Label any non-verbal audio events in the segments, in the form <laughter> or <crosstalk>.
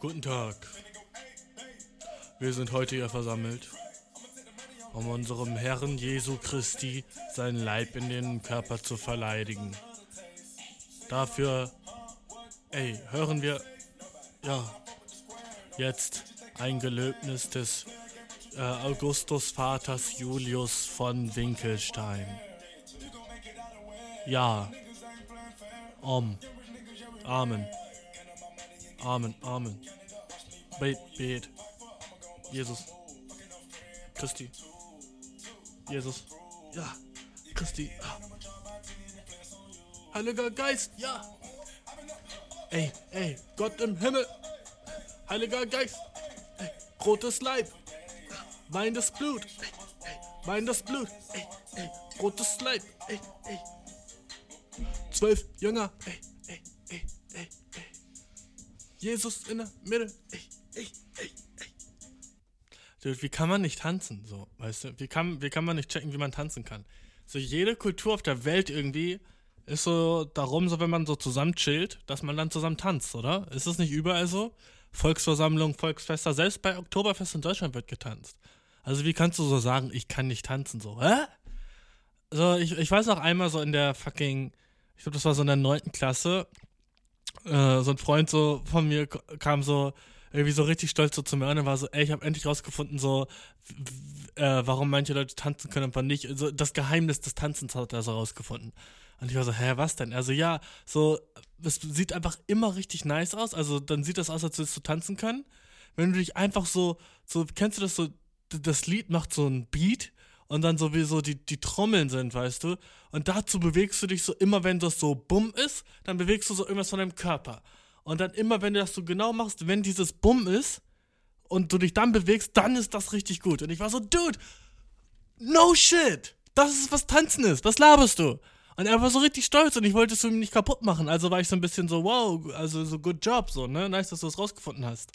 Guten Tag. Wir sind heute hier versammelt, um unserem Herrn Jesu Christi seinen Leib in den Körper zu verleidigen. Dafür, ey, hören wir, ja, jetzt ein Gelöbnis des äh, Augustus Vaters Julius von Winkelstein. Ja. Om. Amen. Amen, Amen. Bet, bet. Jesus. Christi. Jesus. Ja. Christi. Ah. Heiliger Geist. Ja. Ey, ey. Gott im Himmel. Heiliger Geist. Ey, rotes Leib. Weinendes Blut. Ey, ey. Weinendes Blut. Ey, ey. Rotes Leib. Ey, ey. Zwölf Jünger. Ey. Jesus in der Mitte. Ey, ey, ey, ey. Dude, wie kann man nicht tanzen? So, weißt du? Wie kann, wie kann man nicht checken, wie man tanzen kann? So, jede Kultur auf der Welt irgendwie ist so darum, so wenn man so zusammen chillt, dass man dann zusammen tanzt, oder? Ist das nicht überall so? Volksversammlung, Volksfester, selbst bei Oktoberfest in Deutschland wird getanzt. Also wie kannst du so sagen, ich kann nicht tanzen, so, hä? So, ich, ich weiß noch einmal so in der fucking, ich glaube, das war so in der neunten Klasse, äh, so ein Freund so von mir kam so irgendwie so richtig stolz so zu mir an und war so, ey, ich habe endlich rausgefunden, so, äh, warum manche Leute tanzen können und wann nicht. So, das Geheimnis des Tanzens hat er so rausgefunden. Und ich war so, hä, was denn? Also ja, so, es sieht einfach immer richtig nice aus. Also dann sieht das aus, als würdest du tanzen können. Wenn du dich einfach so, so, kennst du das so, das Lied macht so ein Beat und dann so wie so die, die Trommeln sind, weißt du? Und dazu bewegst du dich so immer, wenn das so bumm ist, dann bewegst du so irgendwas von deinem Körper. Und dann immer, wenn du das so genau machst, wenn dieses Bumm ist und du dich dann bewegst, dann ist das richtig gut. Und ich war so, Dude, no shit. Das ist, was Tanzen ist. Was laberst du? Und er war so richtig stolz und ich wollte es ihm nicht kaputt machen. Also war ich so ein bisschen so, wow, also so good job, so, ne? Nice, dass du es rausgefunden hast.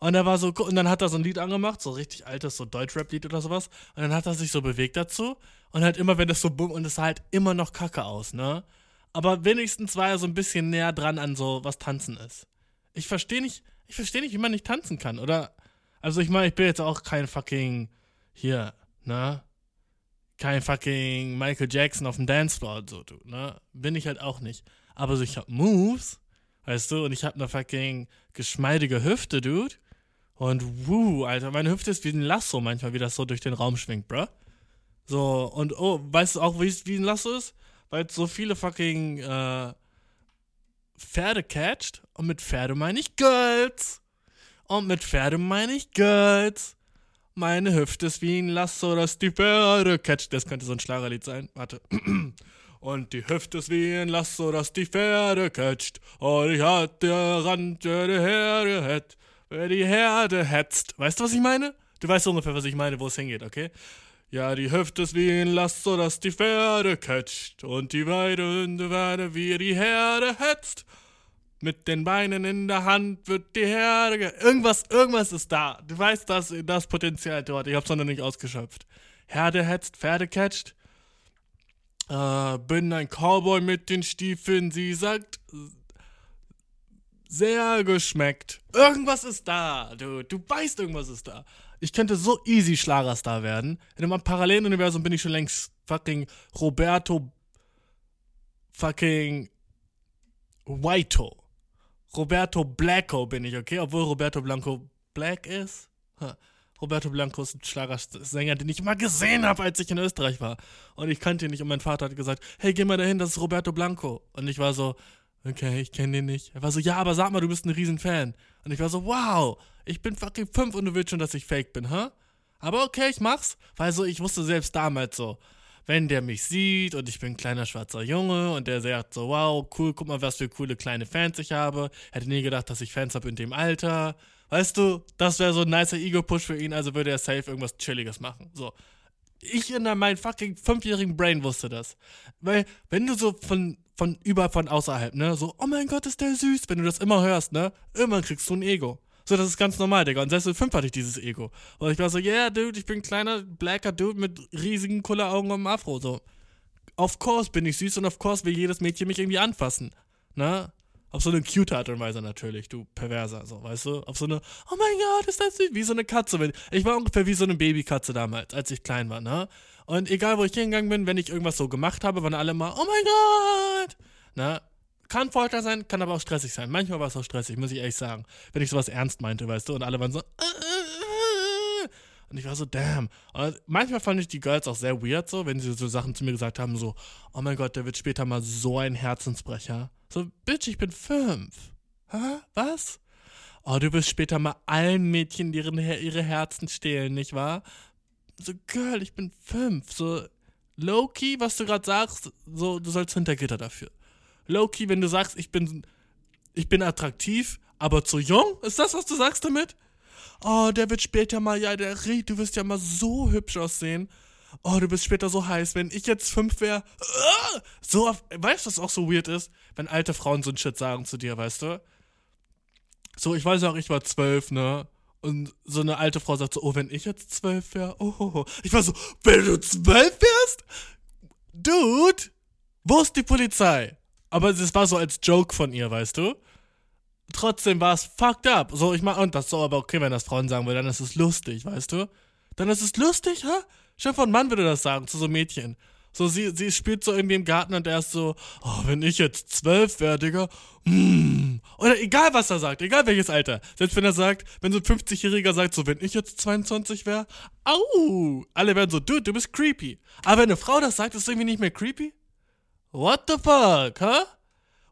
Und er war so, und dann hat er so ein Lied angemacht, so richtig altes, so Deutschrap-Lied oder sowas. Und dann hat er sich so bewegt dazu. Und halt immer, wenn das so bumm, und es sah halt immer noch kacke aus, ne? Aber wenigstens war er so ein bisschen näher dran an so, was Tanzen ist. Ich verstehe nicht, ich verstehe nicht, wie man nicht tanzen kann, oder? Also ich meine, ich bin jetzt auch kein fucking, hier, ne? Kein fucking Michael Jackson auf dem Dancefloor, so, du, ne? Bin ich halt auch nicht. Aber so, ich hab Moves, weißt du, und ich hab eine fucking geschmeidige Hüfte, dude. Und wuh, Alter, meine Hüfte ist wie ein Lasso manchmal, wie das so durch den Raum schwingt, bruh. So, und oh, weißt du auch, wie, wie ein Lasso ist? Weil es so viele fucking äh, Pferde catcht. Und mit Pferde meine ich Girls. Und mit Pferde meine ich Girls. Meine Hüfte ist wie ein Lasso, das die Pferde catcht. Das könnte so ein Schlagerlied sein. Warte. <clears throat> Und die Hüfte ist wie ein Lasso, das die Pferde catcht. Und ich hat der Rand, der Herde hat. Wer die Herde hetzt. Weißt du, was ich meine? Du weißt ungefähr, was ich meine, wo es hingeht, okay? Ja, die Hüfte ist wie ein Lasso, das die Pferde catcht. Und die Weide in der Weide, wie die Herde hetzt. Mit den Beinen in der Hand wird die Herde. Ge irgendwas, irgendwas ist da. Du weißt, das, das Potenzial dort. Ich hab's noch nicht ausgeschöpft. Herde hetzt, Pferde catcht. Äh, bin ein Cowboy mit den Stiefeln. Sie sagt, sehr geschmeckt. Irgendwas ist da. Du, du weißt, irgendwas ist da. Ich könnte so easy Schlagerstar werden. In einem Paralleluniversum bin ich schon längst fucking Roberto fucking Whito. Roberto Blacko bin ich, okay? Obwohl Roberto Blanco Black ist. Roberto Blanco ist ein Schlagersänger, den ich mal gesehen habe, als ich in Österreich war. Und ich kannte ihn nicht und mein Vater hat gesagt, hey, geh mal dahin, das ist Roberto Blanco. Und ich war so, okay, ich kenne den nicht. Er war so, ja, aber sag mal, du bist ein Riesenfan. Und ich war so, wow, ich bin fucking fünf und du willst schon, dass ich fake bin, hä? Huh? Aber okay, ich mach's, weil so, ich wusste selbst damals so, wenn der mich sieht und ich bin ein kleiner schwarzer Junge und der sagt so, wow, cool, guck mal, was für coole kleine Fans ich habe. Hätte nie gedacht, dass ich Fans habe in dem Alter. Weißt du, das wäre so ein nicer Ego-Push für ihn, also würde er safe irgendwas Chilliges machen. So. Ich in meinem fucking fünfjährigen Brain wusste das. Weil, wenn du so von, von überall von außerhalb, ne, so, oh mein Gott, ist der süß, wenn du das immer hörst, ne, irgendwann kriegst du ein Ego. So, das ist ganz normal, Digga. Und selbst mit fünf hatte ich dieses Ego. Und ich war so, yeah, dude, ich bin ein kleiner, blacker Dude mit riesigen Kulleraugen und einem Afro. So, of course bin ich süß und of course will jedes Mädchen mich irgendwie anfassen. Ne? Auf so eine cute Art und Weise natürlich, du Perverser, so, weißt du? Auf so eine, oh mein Gott, ist das süß, wie so eine Katze. Ich war ungefähr wie so eine Babykatze damals, als ich klein war, ne? Und egal, wo ich hingegangen bin, wenn ich irgendwas so gemacht habe, waren alle mal, oh mein Gott! Ne? Kann Folter sein, kann aber auch stressig sein. Manchmal war es auch stressig, muss ich ehrlich sagen. Wenn ich sowas ernst meinte, weißt du? Und alle waren so, äh, äh, äh. und ich war so, damn. Und manchmal fand ich die Girls auch sehr weird, so, wenn sie so Sachen zu mir gesagt haben, so, oh mein Gott, der wird später mal so ein Herzensbrecher. So, Bitch, ich bin fünf. Hä? Was? Oh, du wirst später mal allen Mädchen ihren, ihre Herzen stehlen, nicht wahr? So, Girl, ich bin fünf. So, Loki, was du gerade sagst, so, du sollst hinter Gitter dafür. Loki, wenn du sagst, ich bin, ich bin attraktiv, aber zu jung? Ist das, was du sagst damit? Oh, der wird später mal, ja, der Ried, du wirst ja mal so hübsch aussehen. Oh, du wirst später so heiß. Wenn ich jetzt fünf wäre, uh, so, auf, weißt du, was auch so weird ist? Wenn alte Frauen so ein Shit sagen zu dir, weißt du? So, ich weiß auch, ich war zwölf, ne? Und so eine alte Frau sagt so, oh, wenn ich jetzt zwölf wäre, oh, Ich war so, wenn du zwölf wärst? Dude, wo ist die Polizei? Aber es war so als Joke von ihr, weißt du? Trotzdem war es fucked up. So, ich mach, und das so, aber okay, wenn das Frauen sagen will, dann ist es lustig, weißt du? Dann ist es lustig, hä? Schon von Mann würde das sagen, zu so Mädchen. So, sie, sie spielt so irgendwie im Garten und er ist so, oh, wenn ich jetzt zwölf wäre, Digga, mm. Oder egal, was er sagt, egal welches Alter. Selbst wenn er sagt, wenn so ein 50-Jähriger sagt, so, wenn ich jetzt 22 wäre, au, alle werden so, dude, du bist creepy. Aber wenn eine Frau das sagt, ist es irgendwie nicht mehr creepy? What the fuck, huh?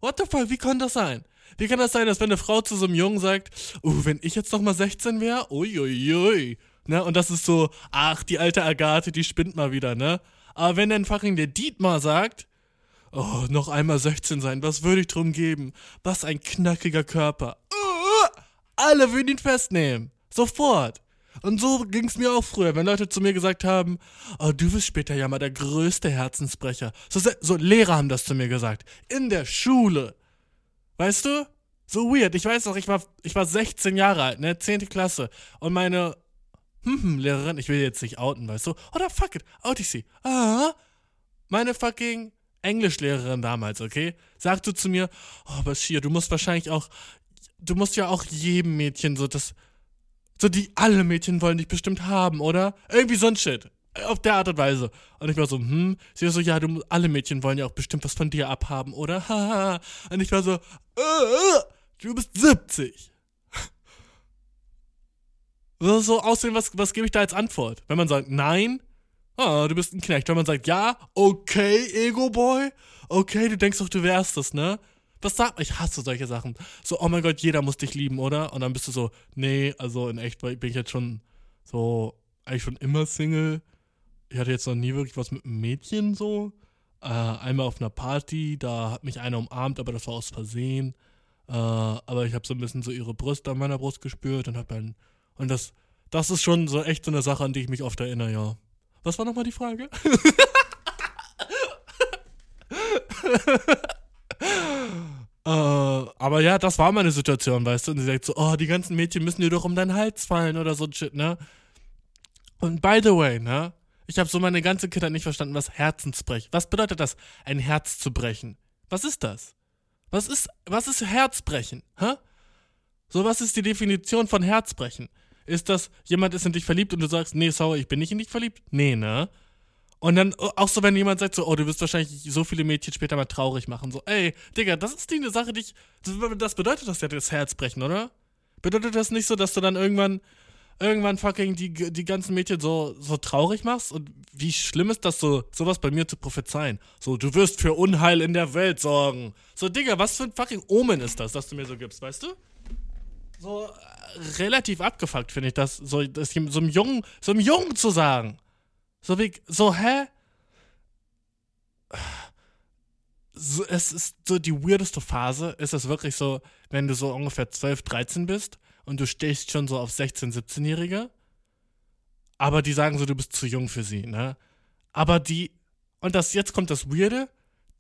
What the fuck, wie kann das sein? Wie kann das sein, dass wenn eine Frau zu so einem Jungen sagt, oh, wenn ich jetzt noch mal 16 wäre, uiuiui, ne? Und das ist so, ach, die alte Agathe, die spinnt mal wieder, ne? Aber wenn dann fucking der Dietmar sagt, oh, noch einmal 16 sein, was würde ich drum geben? Was ein knackiger Körper. Uh, alle würden ihn festnehmen. Sofort. Und so ging es mir auch früher, wenn Leute zu mir gesagt haben, oh, du wirst später ja mal der größte Herzensbrecher. So, so Lehrer haben das zu mir gesagt. In der Schule. Weißt du? So weird. Ich weiß noch, ich war, ich war 16 Jahre alt, ne? 10. Klasse. Und meine hm, Lehrerin, ich will jetzt nicht outen, weißt du? Oder fuck it, out ich sie. Ah, meine fucking Englischlehrerin damals, okay? Sagte zu mir, oh, Bashir, du musst wahrscheinlich auch, du musst ja auch jedem Mädchen so das, so die alle Mädchen wollen dich bestimmt haben, oder? Irgendwie so ein Shit. Auf der Art und Weise. Und ich war so, hm, sie war so, ja, du, alle Mädchen wollen ja auch bestimmt was von dir abhaben, oder? Haha. <laughs> und ich war so, äh, du bist 70. so, aussehen, was, was gebe ich da als Antwort? Wenn man sagt, nein, ah, du bist ein Knecht. Wenn man sagt, ja, okay, Ego-Boy, okay, du denkst doch, du wärst das, ne? Was sagt man? Ich hasse solche Sachen. So, oh mein Gott, jeder muss dich lieben, oder? Und dann bist du so, nee, also in echt bin ich jetzt schon so, eigentlich schon immer Single. Ich hatte jetzt noch nie wirklich was mit einem Mädchen so. Äh, einmal auf einer Party, da hat mich einer umarmt, aber das war aus Versehen. Äh, aber ich habe so ein bisschen so ihre Brust an meiner Brust gespürt und hab dann. Und das, das ist schon so echt so eine Sache, an die ich mich oft erinnere, ja. Was war nochmal die Frage? <laughs> Äh, aber ja, das war meine Situation, weißt du? Und sie sagt so, oh, die ganzen Mädchen müssen dir doch um deinen Hals fallen oder so ein Shit, ne? Und by the way, ne? Ich habe so meine ganze Kindheit nicht verstanden, was Herzensbrechen. Was bedeutet das, ein Herz zu brechen? Was ist das? Was ist, was ist Herzbrechen? Hä? So, was ist die Definition von Herzbrechen? Ist das, jemand ist in dich verliebt und du sagst, nee, sorry, ich bin nicht in dich verliebt? Nee, ne? Und dann auch so, wenn jemand sagt so, oh, du wirst wahrscheinlich so viele Mädchen später mal traurig machen. So, ey, Digga, das ist die eine Sache, die ich. Das bedeutet das ja das Herz brechen, oder? Bedeutet das nicht so, dass du dann irgendwann, irgendwann fucking die, die ganzen Mädchen so, so traurig machst? Und wie schlimm ist das so, sowas bei mir zu prophezeien? So, du wirst für Unheil in der Welt sorgen. So, Digga, was für ein fucking Omen ist das, das du mir so gibst, weißt du? So, äh, relativ abgefuckt finde ich das, so, das so einem Jungen, so einem Jungen zu sagen. So wie, so, hä? So, es ist so die weirdeste Phase, ist es wirklich so, wenn du so ungefähr 12, 13 bist und du stehst schon so auf 16, 17-Jährige, aber die sagen so, du bist zu jung für sie, ne? Aber die, und das, jetzt kommt das Weirde,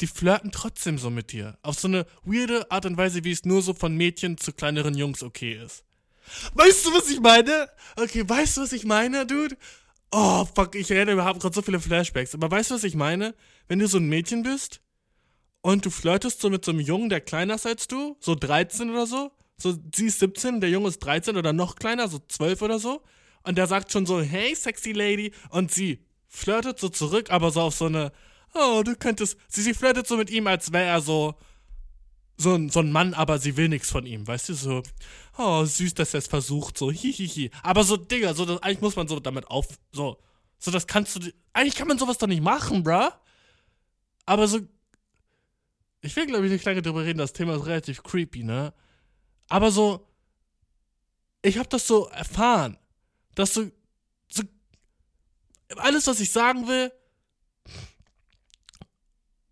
die flirten trotzdem so mit dir. Auf so eine weirde Art und Weise, wie es nur so von Mädchen zu kleineren Jungs okay ist. Weißt du, was ich meine? Okay, weißt du, was ich meine, Dude? Oh, fuck, ich rede, haben gerade so viele Flashbacks. Aber weißt du, was ich meine? Wenn du so ein Mädchen bist und du flirtest so mit so einem Jungen, der kleiner ist als du, so 13 oder so. So, sie ist 17, der Junge ist 13 oder noch kleiner, so 12 oder so. Und der sagt schon so, hey, sexy lady. Und sie flirtet so zurück, aber so auf so eine, oh, du könntest, sie, sie flirtet so mit ihm, als wäre er so, so ein, so ein Mann, aber sie will nichts von ihm, weißt du, so, oh, süß, dass er es versucht, so, hihihi. Aber so, Digga, so, das, eigentlich muss man so damit auf, so, so, das kannst du, eigentlich kann man sowas doch nicht machen, bruh. Aber so, ich will, glaube ich, nicht lange drüber reden, das Thema ist relativ creepy, ne? Aber so, ich habe das so erfahren, dass so, so, alles, was ich sagen will,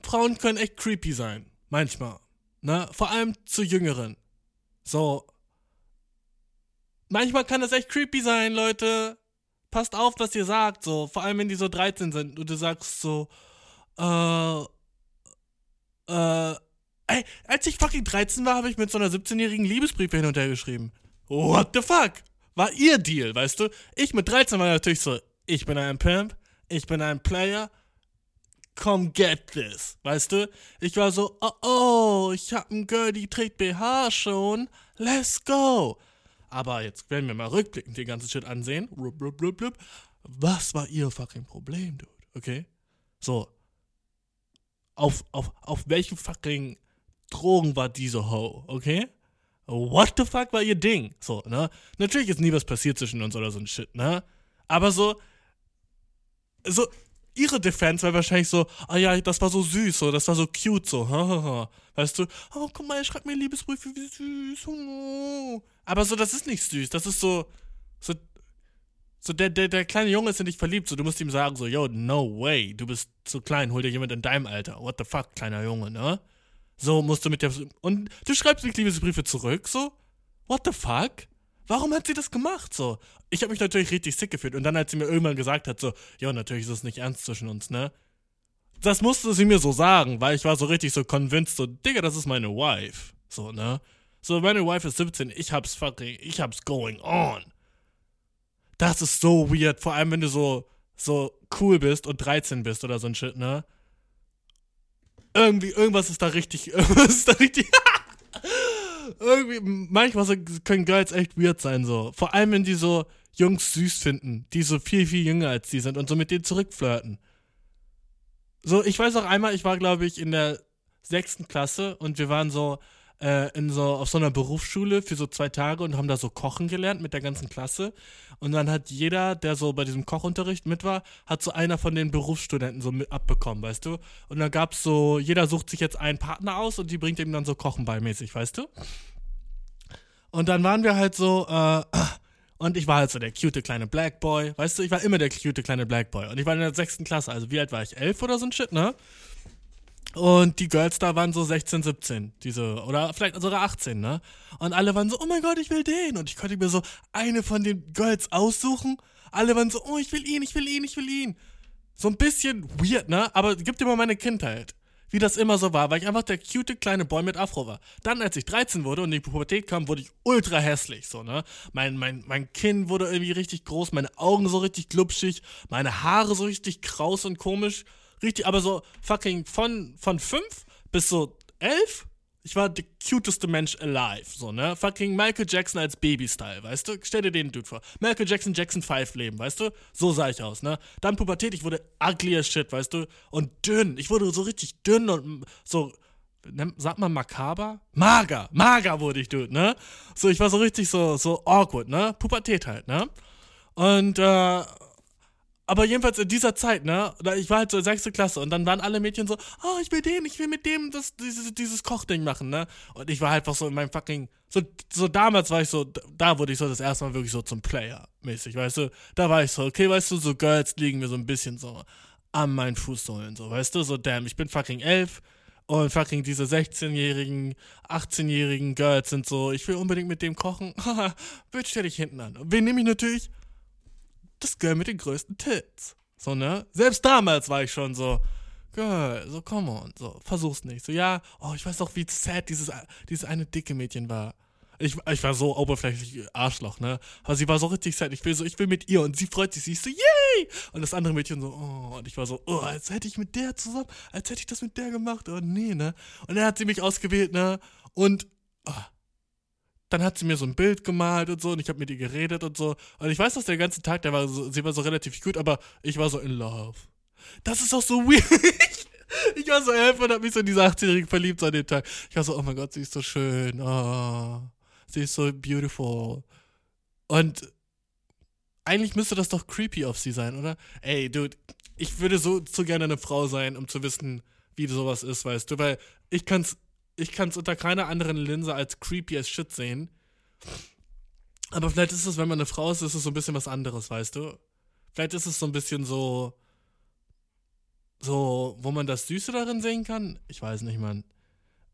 Frauen können echt creepy sein, manchmal. Ne? Vor allem zu Jüngeren. So. Manchmal kann das echt creepy sein, Leute. Passt auf, was ihr sagt, so. Vor allem, wenn die so 13 sind und du sagst so, äh, äh, ey, als ich fucking 13 war, habe ich mit so einer 17-jährigen Liebesbriefe hin und her geschrieben. What the fuck? War ihr Deal, weißt du? Ich mit 13 war natürlich so, ich bin ein Pimp, ich bin ein Player, come get this, weißt du? Ich war so, oh oh, ich hab ein Girl, die trägt BH schon, let's go. Aber jetzt werden wir mal rückblickend den ganzen Shit ansehen. Was war ihr fucking Problem, Dude? Okay? So. Auf, auf, auf welchem fucking Drogen war diese Ho, okay? What the fuck war ihr Ding? So, ne? Natürlich ist nie was passiert zwischen uns oder so ein Shit, ne? Aber so, so, ihre Defense war wahrscheinlich so, ah ja, das war so süß, so, das war so cute, so, hahaha. Weißt du, oh, guck mal, er schreibt mir Liebesbriefe, wie süß. Oh. Aber so, das ist nicht süß, das ist so, so, so der, der, der kleine Junge ist in dich verliebt, so, du musst ihm sagen, so, yo, no way, du bist zu klein, hol dir jemand in deinem Alter. What the fuck, kleiner Junge, ne? So musst du mit der, und du schreibst nicht Liebesbriefe zurück, so? What the fuck? Warum hat sie das gemacht, so? ich habe mich natürlich richtig sick gefühlt. Und dann, als sie mir irgendwann gesagt hat, so, ja, natürlich ist es nicht ernst zwischen uns, ne? Das musste sie mir so sagen, weil ich war so richtig so convinced, so, Digga, das ist meine Wife. So, ne? So, meine Wife ist 17, ich hab's fucking, ich hab's going on. Das ist so weird, vor allem wenn du so, so cool bist und 13 bist oder so ein Shit, ne? Irgendwie, irgendwas ist da richtig, <laughs> irgendwas ist da richtig. <laughs> irgendwie, manchmal so, können Girls echt weird sein, so. Vor allem, wenn die so Jungs süß finden, die so viel, viel jünger als die sind und so mit denen zurückflirten. So, ich weiß auch einmal, ich war, glaube ich, in der sechsten Klasse und wir waren so äh, in so auf so einer Berufsschule für so zwei Tage und haben da so kochen gelernt mit der ganzen Klasse. Und dann hat jeder, der so bei diesem Kochunterricht mit war, hat so einer von den Berufsstudenten so mit abbekommen, weißt du? Und dann gab's so, jeder sucht sich jetzt einen Partner aus und die bringt ihm dann so Kochen beimäßig, weißt du? Und dann waren wir halt so, äh, und ich war halt so der cute kleine Black Boy, weißt du, ich war immer der cute kleine Black Boy. Und ich war in der sechsten Klasse, also wie alt war ich? Elf oder so ein Shit, ne? Und die Girls da waren so 16, 17, diese, oder vielleicht sogar 18, ne? Und alle waren so, oh mein Gott, ich will den. Und ich konnte mir so eine von den Girls aussuchen. Alle waren so, oh, ich will ihn, ich will ihn, ich will ihn. So ein bisschen weird, ne? Aber gib dir mal meine Kindheit. Wie das immer so war, weil ich einfach der cute kleine Boy mit Afro war. Dann, als ich 13 wurde und in die Pubertät kam, wurde ich ultra hässlich, so, ne? Mein, mein, mein Kinn wurde irgendwie richtig groß, meine Augen so richtig glubschig, meine Haare so richtig kraus und komisch richtig, aber so fucking von, von fünf bis so elf, ich war der cuteste Mensch alive, so, ne? Fucking Michael Jackson als Baby-Style, weißt du? Stell dir den Dude vor. Michael Jackson, Jackson 5 Leben, weißt du? So sah ich aus, ne? Dann Pubertät, ich wurde ugly as shit, weißt du? Und dünn. Ich wurde so richtig dünn und so, sag mal makaber? Mager, mager wurde ich, Dude, ne? So, ich war so richtig so, so awkward, ne? Pubertät halt, ne? Und, äh, aber jedenfalls in dieser Zeit, ne, ich war halt so sechste Klasse und dann waren alle Mädchen so, oh, ich will den, ich will mit dem das, dieses, dieses Kochding machen, ne? Und ich war halt einfach so in meinem fucking, so, so damals war ich so, da wurde ich so das erste Mal wirklich so zum Player-mäßig, weißt du? Da war ich so, okay, weißt du, so Girls liegen mir so ein bisschen so an meinen Fußsohlen, so, weißt du? So, damn, ich bin fucking elf und fucking diese 16-jährigen, 18-jährigen Girls sind so, ich will unbedingt mit dem kochen, haha, <laughs> Bitch, stell dich hinten an. Wen nehme ich natürlich? Das Girl mit den größten Tits. So, ne? Selbst damals war ich schon so, Girl, so, come on, so, versuch's nicht. So, ja, oh, ich weiß doch, wie sad dieses, dieses eine dicke Mädchen war. Ich, ich war so oberflächlich Arschloch, ne? Aber sie war so richtig sad. Ich will so, ich will mit ihr und sie freut sich. Sie ist so, yay! Und das andere Mädchen so, oh. Und ich war so, oh, als hätte ich mit der zusammen, als hätte ich das mit der gemacht. Oh, nee, ne? Und dann hat sie mich ausgewählt, ne? Und oh, dann hat sie mir so ein Bild gemalt und so und ich habe mit ihr geredet und so. Und ich weiß, dass der ganze Tag, der war so, sie war so relativ gut, aber ich war so in love. Das ist auch so weird. <laughs> ich war so elf und hab mich so in diese 18-Jährige verliebt an dem Tag. Ich war so, oh mein Gott, sie ist so schön. Oh, sie ist so beautiful. Und eigentlich müsste das doch creepy auf sie sein, oder? Ey, dude, ich würde so zu gerne eine Frau sein, um zu wissen, wie sowas ist, weißt du? Weil ich kann's, ich kann's unter keiner anderen Linse als creepy as shit sehen. Aber vielleicht ist es, wenn man eine Frau ist, ist es so ein bisschen was anderes, weißt du? Vielleicht ist es so ein bisschen so, so, wo man das Süße darin sehen kann. Ich weiß nicht, Mann.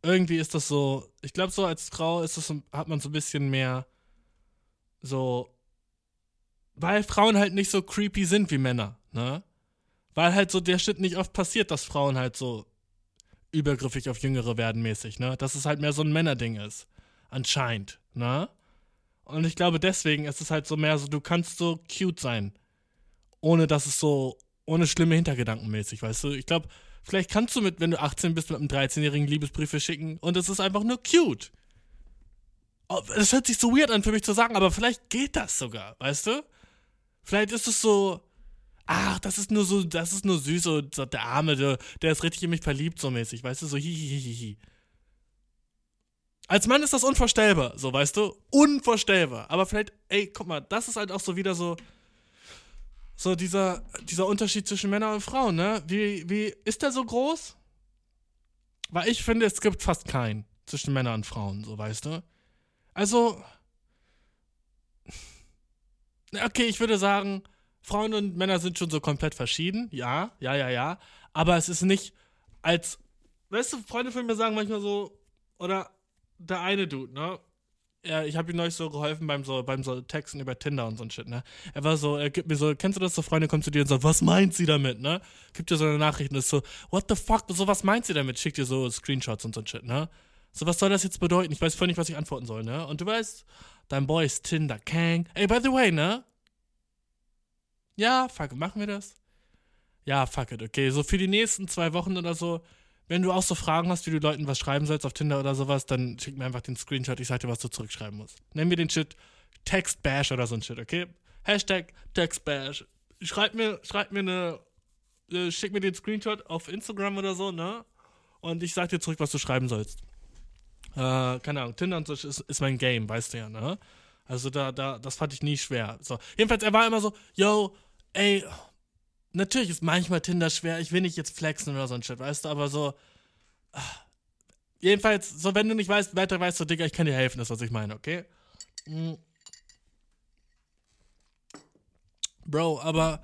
Irgendwie ist das so, ich glaube, so als Frau ist das hat man so ein bisschen mehr so, weil Frauen halt nicht so creepy sind wie Männer, ne? Weil halt so der Shit nicht oft passiert, dass Frauen halt so übergriffig auf Jüngere werden mäßig, ne? Dass es halt mehr so ein Männerding ist. Anscheinend, ne? Und ich glaube, deswegen ist es halt so mehr so, du kannst so cute sein. Ohne dass es so ohne schlimme Hintergedanken mäßig, weißt du? Ich glaube, vielleicht kannst du mit, wenn du 18 bist, mit einem 13-jährigen Liebesbriefe schicken und es ist einfach nur cute. Das oh, hört sich so weird an für mich zu sagen, aber vielleicht geht das sogar, weißt du? Vielleicht ist es so, ach, das ist nur so, das ist nur süß, so der Arme, der, der ist richtig in mich verliebt, so mäßig, weißt du, so hihihihi. Als Mann ist das unvorstellbar, so, weißt du? Unvorstellbar. Aber vielleicht, ey, guck mal, das ist halt auch so wieder so, so dieser, dieser Unterschied zwischen Männern und Frauen, ne? Wie, wie, ist der so groß? Weil ich finde, es gibt fast keinen zwischen Männern und Frauen, so weißt du? Also, okay, ich würde sagen, Frauen und Männer sind schon so komplett verschieden, ja, ja, ja, ja. Aber es ist nicht als, weißt du, Freunde von mir sagen manchmal so, oder der eine Dude, ne? ja, ich habe ihm neulich so geholfen beim so, beim so Texten über Tinder und so ein Shit, ne? Er war so, er gibt mir so, kennst du das, so Freunde kommen zu dir und sagen, was meint sie damit, ne? Gibt dir so eine Nachricht und ist so, what the fuck, so was meint sie damit? Schickt dir so Screenshots und so ein Shit, ne? So, was soll das jetzt bedeuten? Ich weiß voll nicht, was ich antworten soll, ne? Und du weißt, dein Boy ist Tinder Kang. Ey, by the way, ne? Ja, fuck, machen wir das? Ja, fuck it, okay. So für die nächsten zwei Wochen oder so wenn du auch so Fragen hast, wie du Leuten was schreiben sollst auf Tinder oder sowas, dann schick mir einfach den Screenshot, ich sag dir, was du zurückschreiben musst. Nenn mir den Shit Textbash oder so ein Shit, okay? Hashtag Textbash. Schreib mir, schreib mir eine, äh, schick mir den Screenshot auf Instagram oder so, ne? Und ich sag dir zurück, was du schreiben sollst. Äh, keine Ahnung, Tinder und so ist, ist mein Game, weißt du ja, ne? Also da, da, das fand ich nie schwer. So. Jedenfalls, er war immer so, yo, ey, natürlich ist manchmal Tinder schwer. Ich will nicht jetzt flexen oder so ein Shit, weißt du, aber so. Jedenfalls, so, wenn du nicht weißt, weiter weißt du, Digga, ich kann dir helfen, das ist, was ich meine, okay? Mhm. Bro, aber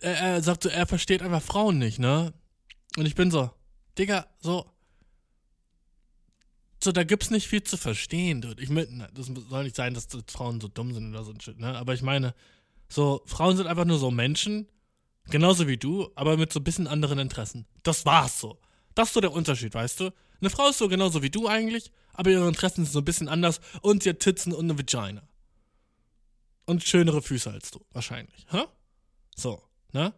er, er sagt so, er versteht einfach Frauen nicht, ne? Und ich bin so, Digga, so. So, da gibt's nicht viel zu verstehen, dude. Ich meine, das soll nicht sein, dass Frauen so dumm sind oder so ein Shit, ne? Aber ich meine, so, Frauen sind einfach nur so Menschen Genauso wie du, aber mit so ein bisschen anderen Interessen. Das war's so. Das ist so der Unterschied, weißt du? Eine Frau ist so genauso wie du eigentlich, aber ihre Interessen sind so ein bisschen anders und sie hat Titzen und eine Vagina. Und schönere Füße als du, wahrscheinlich. Hä? So, ne?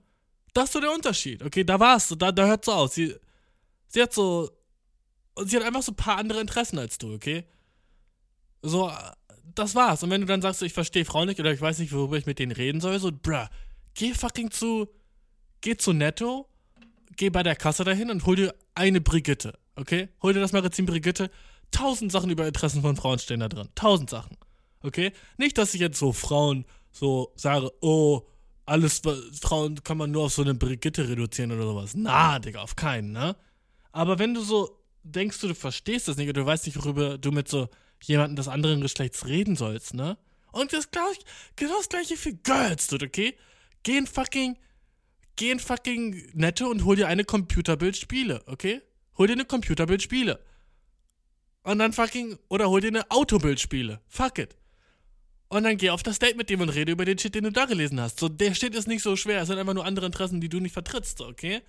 Das ist so der Unterschied. Okay, da war's so, da, da hört so aus. Sie, sie hat so. Und sie hat einfach so ein paar andere Interessen als du, okay? So, das war's. Und wenn du dann sagst, ich verstehe Frauen nicht oder ich weiß nicht, worüber ich mit denen reden soll, so, bruh, geh fucking zu, geh zu Netto, geh bei der Kasse dahin und hol dir eine Brigitte, okay? Hol dir das Magazin Brigitte. Tausend Sachen über Interessen von Frauen stehen da drin. Tausend Sachen, okay? Nicht, dass ich jetzt so Frauen so sage, oh, alles, Frauen kann man nur auf so eine Brigitte reduzieren oder sowas. Na, Digga, auf keinen, ne? Aber wenn du so denkst, du, du verstehst das nicht oder du weißt nicht, worüber du mit so jemandem des anderen Geschlechts reden sollst, ne? Und das gleich, genau das gleiche für Girls, dude, okay? Geh in fucking, geh in fucking Netto und hol dir eine Computerbild-Spiele, okay? Hol dir eine Computerbild-Spiele. Und dann fucking, oder hol dir eine Autobild-Spiele. Fuck it. Und dann geh auf das Date mit dem und rede über den Shit, den du da gelesen hast. So, der Shit ist nicht so schwer. Es sind einfach nur andere Interessen, die du nicht vertrittst, okay?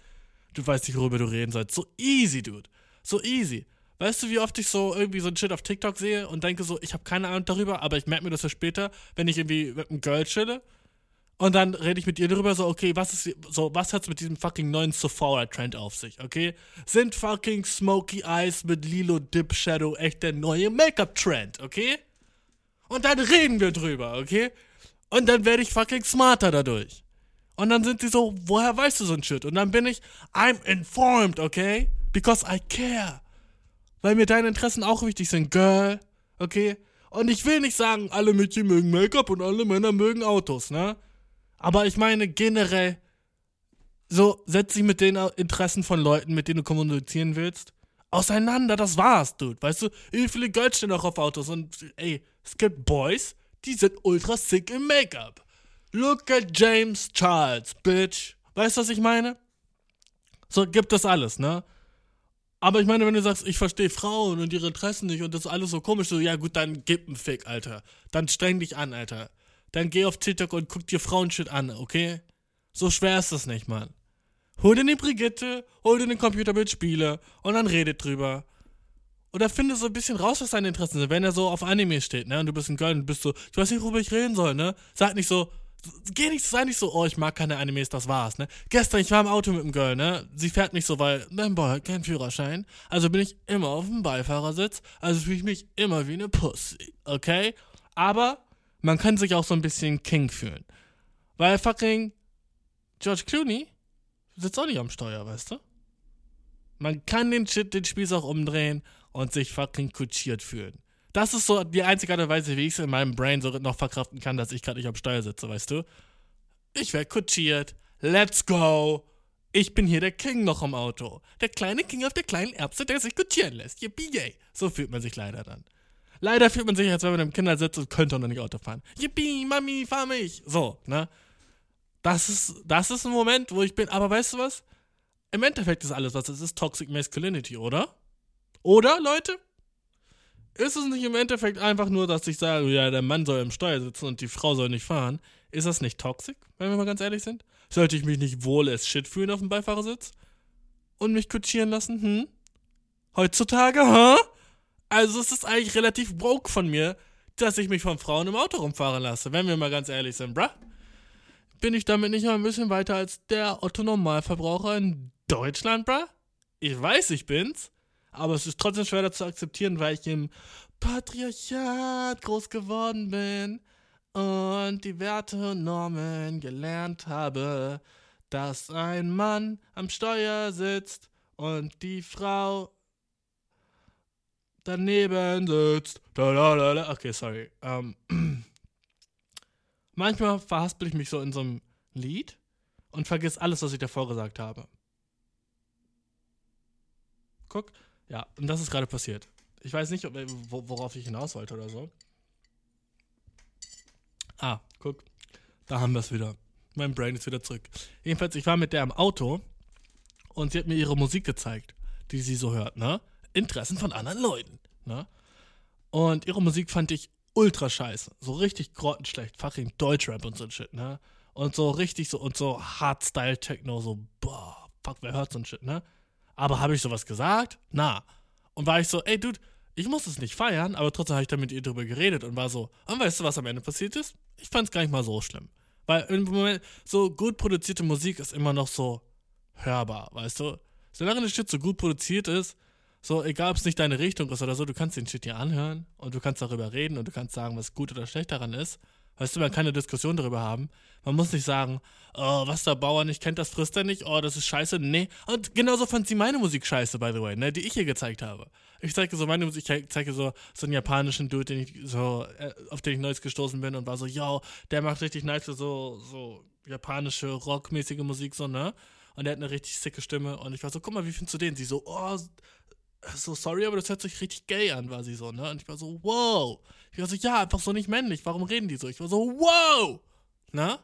Du weißt nicht, worüber du reden sollst. So easy, dude. So easy. Weißt du, wie oft ich so irgendwie so ein Shit auf TikTok sehe und denke so, ich habe keine Ahnung darüber, aber ich merke mir das für später, wenn ich irgendwie mit einem Girl chille. Und dann rede ich mit ihr darüber, so, okay, was ist, so, was hat's mit diesem fucking neuen Sephora-Trend auf sich, okay? Sind fucking Smoky Eyes mit Lilo Dip Shadow echt der neue Make-up-Trend, okay? Und dann reden wir drüber, okay? Und dann werde ich fucking smarter dadurch. Und dann sind sie so, woher weißt du so ein Shit? Und dann bin ich, I'm informed, okay? Because I care. Weil mir deine Interessen auch wichtig sind, Girl, okay? Und ich will nicht sagen, alle Mädchen mögen Make-up und alle Männer mögen Autos, ne? Aber ich meine generell, so setz dich mit den Interessen von Leuten, mit denen du kommunizieren willst, auseinander. Das war's, Dude. Weißt du, wie viele Girls stehen auch auf Autos und ey, es gibt Boys, die sind ultra sick im Make-up. Look at James Charles, bitch. Weißt du, was ich meine? So gibt es alles, ne? Aber ich meine, wenn du sagst, ich verstehe Frauen und ihre Interessen nicht und das ist alles so komisch, so, ja gut, dann gib einen Fick, Alter. Dann streng dich an, Alter dann geh auf TikTok und guck dir Frauenshit an, okay? So schwer ist das nicht, Mann. Hol dir eine Brigitte, hol dir einen Computerbildspieler und dann redet drüber. Oder finde so ein bisschen raus, was deine Interessen sind. Wenn er so auf Anime steht, ne, und du bist ein Girl und bist so, ich weiß nicht, worüber ich reden soll, ne? Sag nicht so, geh nicht, sei nicht so, oh, ich mag keine Animes, das war's, ne? Gestern, ich war im Auto mit dem Girl, ne? Sie fährt nicht so, weil dein Boy hat keinen Führerschein. Also bin ich immer auf dem Beifahrersitz, also fühle ich mich immer wie eine Pussy, okay? Aber man kann sich auch so ein bisschen King fühlen. Weil fucking George Clooney sitzt auch nicht am Steuer, weißt du? Man kann den Shit, den Spieß auch umdrehen und sich fucking kutschiert fühlen. Das ist so die einzige Art und Weise, wie ich es in meinem Brain so noch verkraften kann, dass ich gerade nicht am Steuer sitze, weißt du? Ich werde kutschiert. Let's go. Ich bin hier der King noch im Auto. Der kleine King auf der kleinen Erbse, der sich kutschieren lässt. Yippie yay. So fühlt man sich leider dann. Leider fühlt man sich, als wenn man im Kindersitz und könnte noch nicht Auto fahren. Yippie, Mami, fahr mich. So, ne? Das ist, das ist ein Moment, wo ich bin. Aber weißt du was? Im Endeffekt ist alles, was es ist, Toxic Masculinity, oder? Oder, Leute? Ist es nicht im Endeffekt einfach nur, dass ich sage, ja, der Mann soll im Steuer sitzen und die Frau soll nicht fahren? Ist das nicht toxisch, wenn wir mal ganz ehrlich sind? Sollte ich mich nicht wohl als Shit fühlen auf dem Beifahrersitz? Und mich kutschieren lassen? Hm? Heutzutage, hä? Huh? Also es ist eigentlich relativ broke von mir, dass ich mich von Frauen im Auto rumfahren lasse, wenn wir mal ganz ehrlich sind, bruh. Bin ich damit nicht mal ein bisschen weiter als der Otto-Normalverbraucher in Deutschland, bruh? Ich weiß, ich bin's, aber es ist trotzdem schwer zu akzeptieren, weil ich im Patriarchat groß geworden bin und die Werte und Normen gelernt habe, dass ein Mann am Steuer sitzt und die Frau daneben sitzt. Okay, sorry. Ähm, <clears throat> manchmal verhaspel ich mich so in so einem Lied und vergiss alles, was ich davor gesagt habe. Guck. Ja, und das ist gerade passiert. Ich weiß nicht, worauf ich hinaus wollte oder so. Ah, guck. Da haben wir es wieder. Mein Brain ist wieder zurück. Jedenfalls, ich war mit der im Auto und sie hat mir ihre Musik gezeigt, die sie so hört, ne? Interessen von anderen Leuten. Ne? Und ihre Musik fand ich ultra scheiße. So richtig grottenschlecht. Fucking Deutschrap und so ein Shit, ne? Und so richtig so, und so Hardstyle-Techno, so, boah, fuck, wer hört so ein Shit, ne? Aber habe ich sowas gesagt? Na. Und war ich so, ey, Dude, ich muss es nicht feiern, aber trotzdem habe ich da mit ihr drüber geredet und war so, und weißt du, was am Ende passiert ist? Ich fand es gar nicht mal so schlimm. Weil im Moment, so gut produzierte Musik ist immer noch so hörbar, weißt du? Solange das Shit so gut produziert ist, so, egal ob es nicht deine Richtung ist oder so, du kannst den Shit dir anhören und du kannst darüber reden und du kannst sagen, was gut oder schlecht daran ist. Weißt du, man kann eine Diskussion darüber haben. Man muss nicht sagen, oh, was der Bauer nicht kennt, das frisst er nicht, oh, das ist scheiße. Nee. Und genauso fand sie meine Musik scheiße, by the way, ne, die ich ihr gezeigt habe. Ich zeige so meine Musik, ich zeige so, so einen japanischen Dude, den ich so, äh, auf den ich neues gestoßen bin und war so, yo, der macht richtig nice, so, so japanische, rockmäßige Musik, so, ne? Und der hat eine richtig sicke Stimme und ich war so, guck mal, wie findest du den? Sie so, oh, so sorry, aber das hört sich richtig gay an, war sie so, ne? Und ich war so, wow. Ich war so, ja, einfach so nicht männlich, warum reden die so? Ich war so, wow. Ne?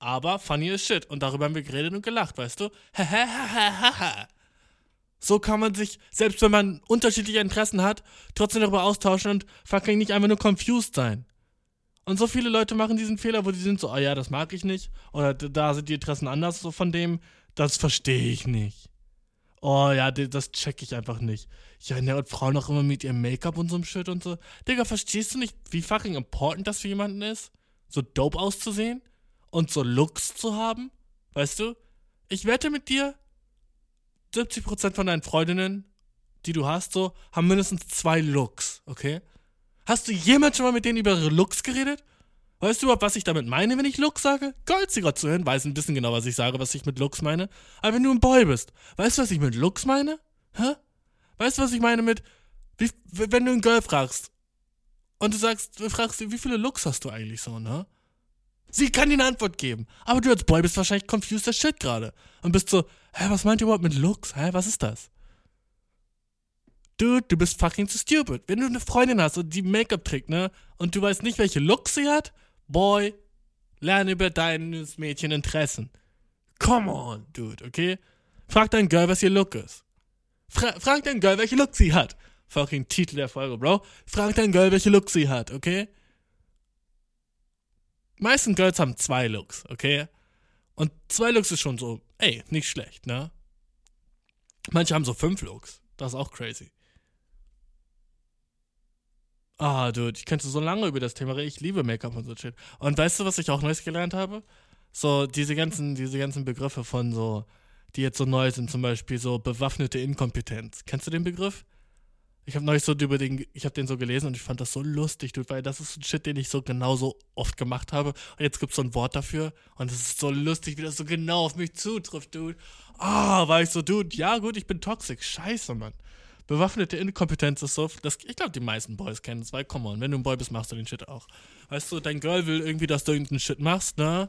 Aber funny as shit. Und darüber haben wir geredet und gelacht, weißt du? so kann man sich, selbst wenn man unterschiedliche Interessen hat, trotzdem darüber austauschen und fucking nicht einfach nur confused sein. Und so viele Leute machen diesen Fehler, wo die sind so, ah oh ja, das mag ich nicht. Oder da sind die Interessen anders so von dem. Das verstehe ich nicht. Oh ja, das check ich einfach nicht. Ja, ne, und Frauen auch immer mit ihrem Make-up und so einem Shit und so. Digga, verstehst du nicht, wie fucking important das für jemanden ist? So dope auszusehen? Und so Looks zu haben? Weißt du? Ich wette mit dir, 70% von deinen Freundinnen, die du hast, so, haben mindestens zwei Looks, okay? Hast du jemals schon mal mit denen über ihre Looks geredet? Weißt du überhaupt, was ich damit meine, wenn ich Looks sage? Goldziger zu hören, weiß ein bisschen genau, was ich sage, was ich mit Looks meine. Aber wenn du ein Boy bist, weißt du, was ich mit Looks meine? Hä? Weißt du, was ich meine mit, wie, wenn du ein Girl fragst und du sagst, du fragst sie, wie viele Looks hast du eigentlich so, ne? Sie kann dir eine Antwort geben. Aber du als Boy bist wahrscheinlich confused as shit gerade. Und bist so, hä, was meint ihr überhaupt mit Looks? Hä, was ist das? Dude, du bist fucking zu stupid. Wenn du eine Freundin hast und die Make-up trägt, ne? Und du weißt nicht, welche Looks sie hat, Boy, lerne über deines Mädchen Interessen. Come on, dude, okay? Frag dein Girl, was ihr Look ist. Fra frag dein Girl, welche Look sie hat. Fucking Titel der Folge, Bro. Frag dein Girl, welche Look sie hat, okay? Meisten Girls haben zwei Looks, okay? Und zwei Looks ist schon so, ey, nicht schlecht, ne? Manche haben so fünf Looks. Das ist auch crazy. Ah, dude, ich könnte so lange über das Thema reden. Ich liebe Make-up und so shit. Und weißt du, was ich auch Neues gelernt habe? So, diese ganzen, diese ganzen Begriffe von so, die jetzt so neu sind, zum Beispiel so bewaffnete Inkompetenz. Kennst du den Begriff? Ich habe neulich so über den, ich habe den so gelesen und ich fand das so lustig, dude, weil das ist ein Shit, den ich so genauso oft gemacht habe. Und jetzt gibt es so ein Wort dafür und es ist so lustig, wie das so genau auf mich zutrifft, dude. Ah, war ich so, dude, ja gut, ich bin toxisch. Scheiße, Mann. Bewaffnete Inkompetenz ist so, das, ich glaube, die meisten Boys kennen es, weil, come on, wenn du ein Boy bist, machst du den Shit auch. Weißt du, dein Girl will irgendwie, dass du irgendeinen Shit machst, ne?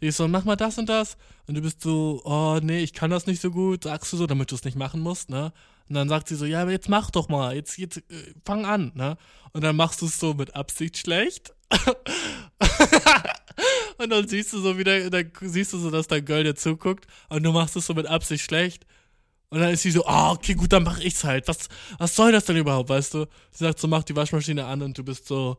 Die ist so, mach mal das und das. Und du bist so, oh nee, ich kann das nicht so gut, sagst du so, damit du es nicht machen musst, ne? Und dann sagt sie so, ja, aber jetzt mach doch mal, jetzt, jetzt, äh, fang an, ne? Und dann machst du es so mit Absicht schlecht. <laughs> und dann siehst du so wieder, dann siehst du so, dass dein Girl dir zuguckt und du machst es so mit Absicht schlecht. Und dann ist sie so, ah, okay, gut, dann mach ich's halt. Was, was soll das denn überhaupt, weißt du? Sie sagt so, mach die Waschmaschine an und du bist so,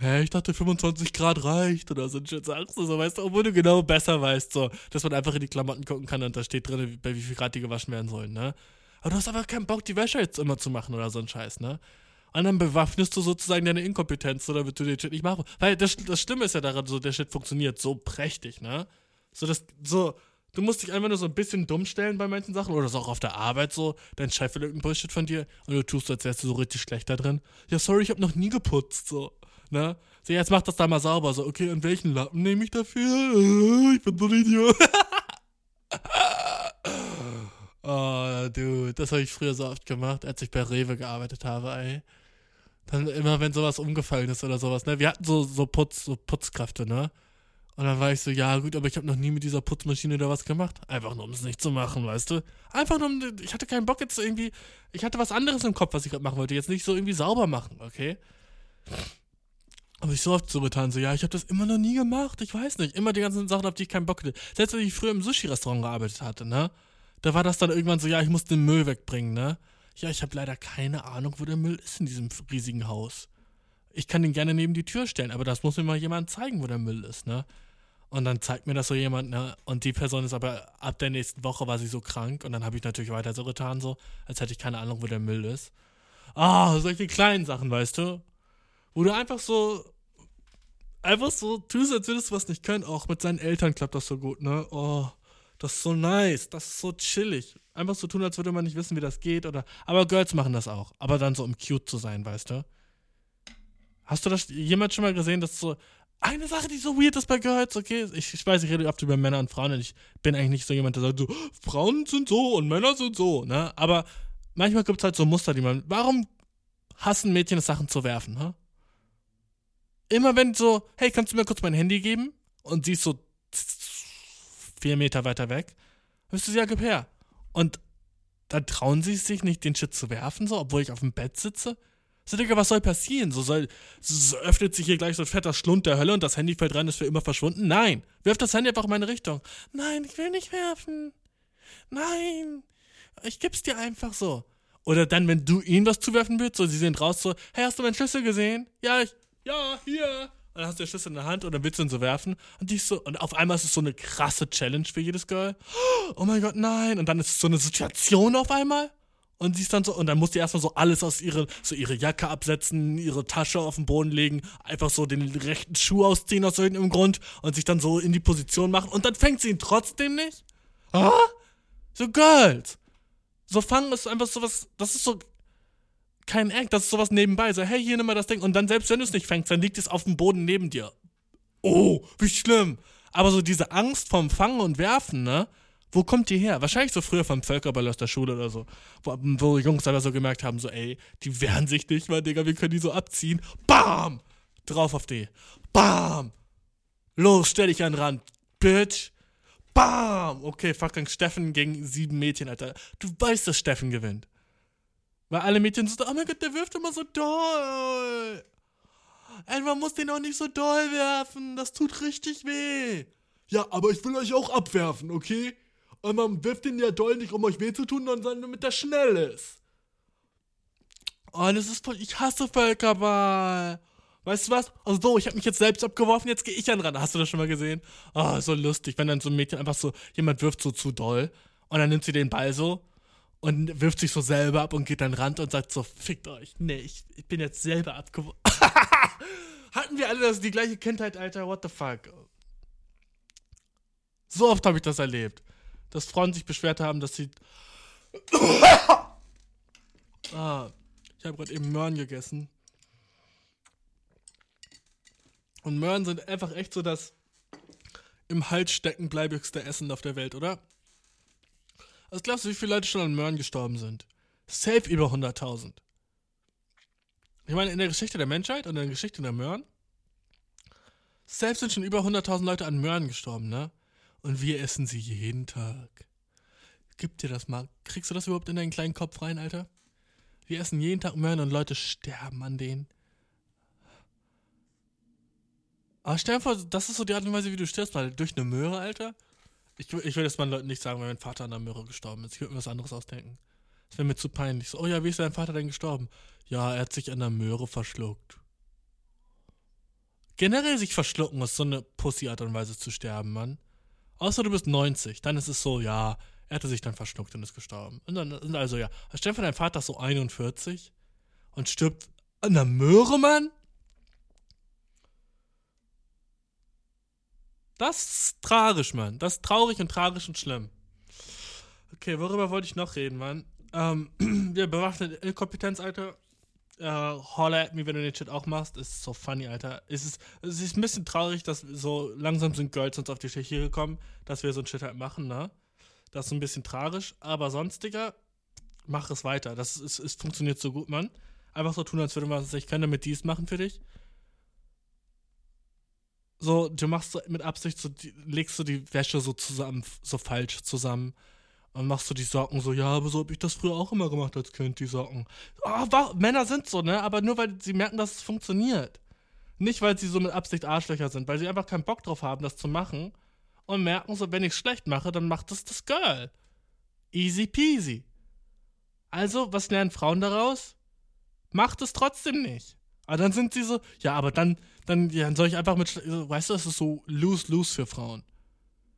hä, ich dachte 25 Grad reicht oder so ein Shit, sagst du so, weißt du, obwohl du genau besser weißt, so, dass man einfach in die Klamotten gucken kann und da steht drin, bei wie viel Grad die gewaschen werden sollen, ne? Aber du hast aber keinen Bock, die Wäsche jetzt immer zu machen oder so ein Scheiß, ne? Und dann bewaffnest du sozusagen deine Inkompetenz, so damit du den Shit nicht machst. Weil das, das Stimme ist ja daran, so der Shit funktioniert so prächtig, ne? So, das, so, Du musst dich einfach nur so ein bisschen dumm stellen bei manchen Sachen oder so auch auf der Arbeit so. Dein Chef will irgendeinen Bullshit von dir und du tust, als wärst du so richtig schlecht da drin. Ja, sorry, ich hab noch nie geputzt, so. Ne? So, jetzt mach das da mal sauber. So, okay, und welchen Lappen nehme ich dafür? <laughs> Ich bin so ein Idiot. <laughs> oh, dude, das habe ich früher so oft gemacht, als ich bei Rewe gearbeitet habe, ey. Dann immer, wenn sowas umgefallen ist oder sowas, ne? Wir hatten so, so Putz, so Putzkräfte, ne? Und dann war ich so, ja gut, aber ich habe noch nie mit dieser Putzmaschine da was gemacht. Einfach nur, um es nicht zu machen, weißt du? Einfach nur, um, ich hatte keinen Bock jetzt irgendwie, ich hatte was anderes im Kopf, was ich gerade machen wollte. Jetzt nicht so irgendwie sauber machen, okay? Aber ich so oft so getan, so, ja, ich habe das immer noch nie gemacht, ich weiß nicht. Immer die ganzen Sachen, auf die ich keinen Bock hatte. Selbst wenn ich früher im Sushi-Restaurant gearbeitet hatte, ne? Da war das dann irgendwann so, ja, ich muss den Müll wegbringen, ne? Ja, ich habe leider keine Ahnung, wo der Müll ist in diesem riesigen Haus. Ich kann den gerne neben die Tür stellen, aber das muss mir mal jemand zeigen, wo der Müll ist, ne? Und dann zeigt mir das so jemand, ne? Und die Person ist aber ab der nächsten Woche war sie so krank und dann habe ich natürlich weiter so getan, so, als hätte ich keine Ahnung, wo der Müll ist. Ah, oh, solche kleinen Sachen, weißt du? Wo du einfach so, einfach so tust, als würdest du was nicht können. Auch mit seinen Eltern klappt das so gut, ne? Oh, das ist so nice, das ist so chillig. Einfach so tun, als würde man nicht wissen, wie das geht oder. Aber Girls machen das auch. Aber dann so, um cute zu sein, weißt du? Hast du das jemals schon mal gesehen, dass so eine Sache, die so weird ist bei Girls, okay, ich, ich weiß, ich rede oft über Männer und Frauen und ich bin eigentlich nicht so jemand, der sagt so, Frauen sind so und Männer sind so, ne? Aber manchmal gibt es halt so Muster, die man. Warum hassen Mädchen es, Sachen zu werfen, ne? Immer wenn so, hey, kannst du mir kurz mein Handy geben? Und sie ist so vier Meter weiter weg, wirst du sie ja, gib her. Und dann trauen sie sich nicht, den Shit zu werfen, so, obwohl ich auf dem Bett sitze. So, Digga, was soll passieren? So, soll, so öffnet sich hier gleich so ein fetter Schlund der Hölle und das Handy fällt rein, ist für immer verschwunden? Nein. Wirf das Handy einfach in meine Richtung. Nein, ich will nicht werfen. Nein. Ich geb's dir einfach so. Oder dann, wenn du ihnen was zuwerfen willst, so, sie sind raus, so, hey, hast du meinen Schlüssel gesehen? Ja, ich, ja, hier. Und dann hast du den Schlüssel in der Hand und dann willst du ihn so werfen. Und die ist so, und auf einmal ist es so eine krasse Challenge für jedes Girl. Oh mein Gott, nein. Und dann ist es so eine Situation auf einmal. Und sie ist dann so, und dann muss die erstmal so alles aus ihrer, so ihre Jacke absetzen, ihre Tasche auf den Boden legen, einfach so den rechten Schuh ausziehen aus irgendeinem Grund und sich dann so in die Position machen. Und dann fängt sie ihn trotzdem nicht. Ah? So Girls. So fangen ist einfach sowas, das ist so kein Act, das ist sowas nebenbei. So, hey, hier nimm mal das Ding. Und dann, selbst wenn du es nicht fängst, dann liegt es auf dem Boden neben dir. Oh, wie schlimm. Aber so diese Angst vom Fangen und Werfen, ne? Wo kommt die her? Wahrscheinlich so früher vom Völkerball aus der Schule oder so. Wo, wo Jungs aber so gemerkt haben, so, ey, die wehren sich nicht mal, Digga, wir können die so abziehen. Bam! Drauf auf die. Bam! Los, stell dich an den Rand, Bitch. Bam! Okay, fucking Steffen gegen sieben Mädchen, Alter. Du weißt, dass Steffen gewinnt. Weil alle Mädchen so, oh mein Gott, der wirft immer so doll. Ey, man muss den auch nicht so doll werfen. Das tut richtig weh. Ja, aber ich will euch auch abwerfen, okay? Und man wirft den ja doll nicht, um euch weh zu tun, sondern damit der schnell ist. Oh, das ist voll. Ich hasse Völkerball. Weißt du was? Also so, ich habe mich jetzt selbst abgeworfen, jetzt gehe ich dann ran. Hast du das schon mal gesehen? Oh, so lustig, wenn dann so ein Mädchen einfach so, jemand wirft so zu doll und dann nimmt sie den Ball so und wirft sich so selber ab und geht dann ran und sagt so, fickt euch. Nee, ich, ich bin jetzt selber abgeworfen. <laughs> Hatten wir alle das die gleiche Kindheit, Alter? What the fuck? So oft habe ich das erlebt. Dass Frauen sich beschwert haben, dass sie. <coughs> ah, ich habe gerade eben Möhren gegessen. Und Möhren sind einfach echt so das im Hals stecken bleibigste Essen auf der Welt, oder? Was glaubst du, wie viele Leute schon an Möhren gestorben sind? Safe über 100.000. Ich meine, in der Geschichte der Menschheit und in der Geschichte der Möhren, safe sind schon über 100.000 Leute an Möhren gestorben, ne? Und wir essen sie jeden Tag. Gib dir das mal. Kriegst du das überhaupt in deinen kleinen Kopf rein, Alter? Wir essen jeden Tag Möhren und Leute sterben an denen. Aber stell dir vor, das ist so die Art und Weise, wie du stirbst, weil durch eine Möhre, Alter. Ich, ich will das meinen Leuten nicht sagen, wenn mein Vater an der Möhre gestorben ist. Ich würde mir was anderes ausdenken. Das wäre mir zu peinlich. So, oh ja, wie ist dein Vater denn gestorben? Ja, er hat sich an der Möhre verschluckt. Generell sich verschlucken ist so eine Pussy-Art und Weise zu sterben, Mann. Außer du bist 90, dann ist es so, ja, er hatte sich dann verschluckt und ist gestorben. Und dann und also ja, stell vor, dein Vater ist so 41 und stirbt an der Möhre, Mann? Das ist tragisch, Mann. Das ist traurig und tragisch und schlimm. Okay, worüber wollte ich noch reden, Mann? Ähm, <clears throat> wir bewaffnete Inkompetenz, Alter. Äh, holler at me, wenn du den Shit auch machst. Ist so funny, Alter. Es ist, es ist ein bisschen traurig, dass so langsam sind Girls uns auf die Schicht gekommen, dass wir so ein Shit halt machen, ne? Das ist ein bisschen tragisch, aber sonst, Digga, mach es weiter. Das ist, es funktioniert so gut, Mann. Einfach so tun, als würde man es nicht können, damit dies machen für dich so, du machst so mit Absicht so, die, legst du die Wäsche so zusammen, so falsch zusammen. Und machst du die Socken so, ja, aber so hab ich das früher auch immer gemacht als Kind, die Socken. Oh, war, Männer sind so, ne? Aber nur weil sie merken, dass es funktioniert. Nicht, weil sie so mit Absicht Arschlöcher sind, weil sie einfach keinen Bock drauf haben, das zu machen. Und merken so, wenn ich schlecht mache, dann macht es das Girl. Easy peasy. Also, was lernen Frauen daraus? Macht es trotzdem nicht. Aber dann sind sie so, ja, aber dann, dann, ja, dann soll ich einfach mit, weißt du, das ist so lose-lose für Frauen.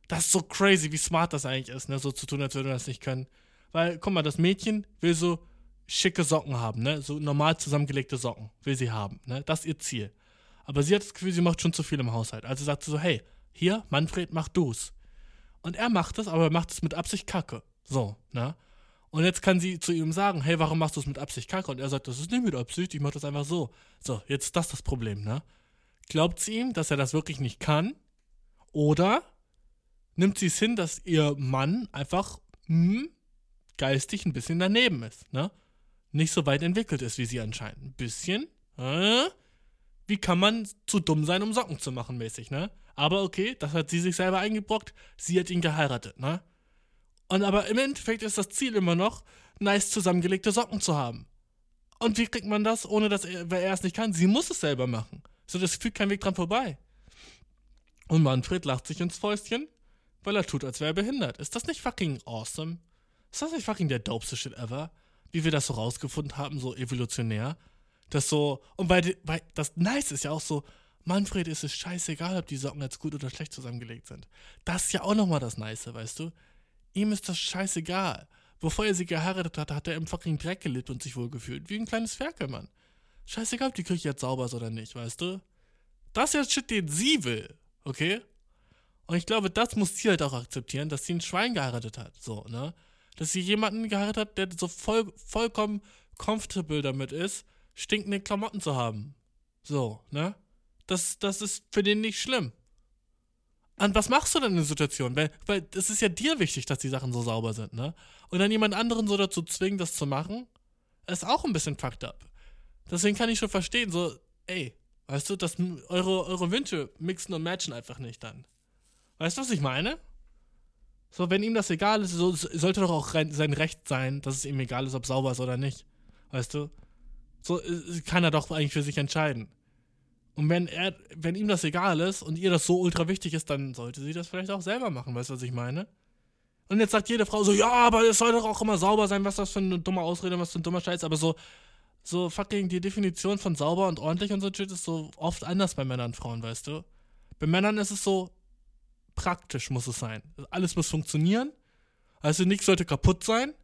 Das ist so crazy, wie smart das eigentlich ist, ne, so zu tun, als würde man das nicht können. Weil, guck mal, das Mädchen will so schicke Socken haben, ne, so normal zusammengelegte Socken will sie haben, ne, das ist ihr Ziel. Aber sie hat das Gefühl, sie macht schon zu viel im Haushalt. Also sagt sie so, hey, hier, Manfred, mach du's. Und er macht es, aber er macht es mit Absicht kacke. So, ne? Und jetzt kann sie zu ihm sagen, hey, warum machst du es mit Absicht kacke? Und er sagt, das ist nicht mit Absicht, ich mach das einfach so. So, jetzt ist das das Problem, ne? Glaubt sie ihm, dass er das wirklich nicht kann? Oder nimmt sie es hin, dass ihr Mann einfach hm, geistig ein bisschen daneben ist, ne? Nicht so weit entwickelt ist wie sie anscheinend. Ein bisschen, äh? Wie kann man zu dumm sein, um Socken zu machen, mäßig, ne? Aber okay, das hat sie sich selber eingebrockt, sie hat ihn geheiratet, ne? Und aber im Endeffekt ist das Ziel immer noch, nice zusammengelegte Socken zu haben. Und wie kriegt man das, ohne dass er, er es nicht kann? Sie muss es selber machen. So, das führt kein Weg dran vorbei. Und Manfred lacht sich ins Fäustchen, weil er tut, als wäre er behindert. Ist das nicht fucking awesome? Ist das nicht fucking der dopeste Shit ever? Wie wir das so rausgefunden haben, so evolutionär. Das so, und weil, weil das Nice ist ja auch so, Manfred ist es scheißegal, ob die Socken jetzt gut oder schlecht zusammengelegt sind. Das ist ja auch nochmal das Nice, weißt du? Ihm ist das scheißegal. Bevor er sie geheiratet hat, hat er im fucking Dreck gelebt und sich wohlgefühlt. Wie ein kleines Ferkelmann. Scheißegal, ob die Küche jetzt sauber ist oder nicht, weißt du? Das ist jetzt Shit, den sie will, okay? Und ich glaube, das muss sie halt auch akzeptieren, dass sie ein Schwein geheiratet hat, so, ne? Dass sie jemanden geheiratet hat, der so voll, vollkommen comfortable damit ist, stinkende Klamotten zu haben. So, ne? Das, das ist für den nicht schlimm. Und was machst du dann in der Situation? Weil, weil es ist ja dir wichtig, dass die Sachen so sauber sind, ne? Und dann jemand anderen so dazu zwingen, das zu machen, ist auch ein bisschen fucked up. Deswegen kann ich schon verstehen, so, ey, weißt du, dass eure, eure Wünsche mixen und matchen einfach nicht dann. Weißt du, was ich meine? So, wenn ihm das egal ist, so, sollte doch auch sein Recht sein, dass es ihm egal ist, ob sauber ist oder nicht. Weißt du? So äh, kann er doch eigentlich für sich entscheiden. Und wenn er, wenn ihm das egal ist und ihr das so ultra wichtig ist, dann sollte sie das vielleicht auch selber machen, weißt du, was ich meine? Und jetzt sagt jede Frau so, ja, aber es soll doch auch immer sauber sein, was das für eine dumme Ausrede, was für ein dummer Scheiß, aber so, so fucking die Definition von sauber und ordentlich und so shit ist so oft anders bei Männern und Frauen, weißt du? Bei Männern ist es so, praktisch muss es sein. Alles muss funktionieren, also nichts sollte kaputt sein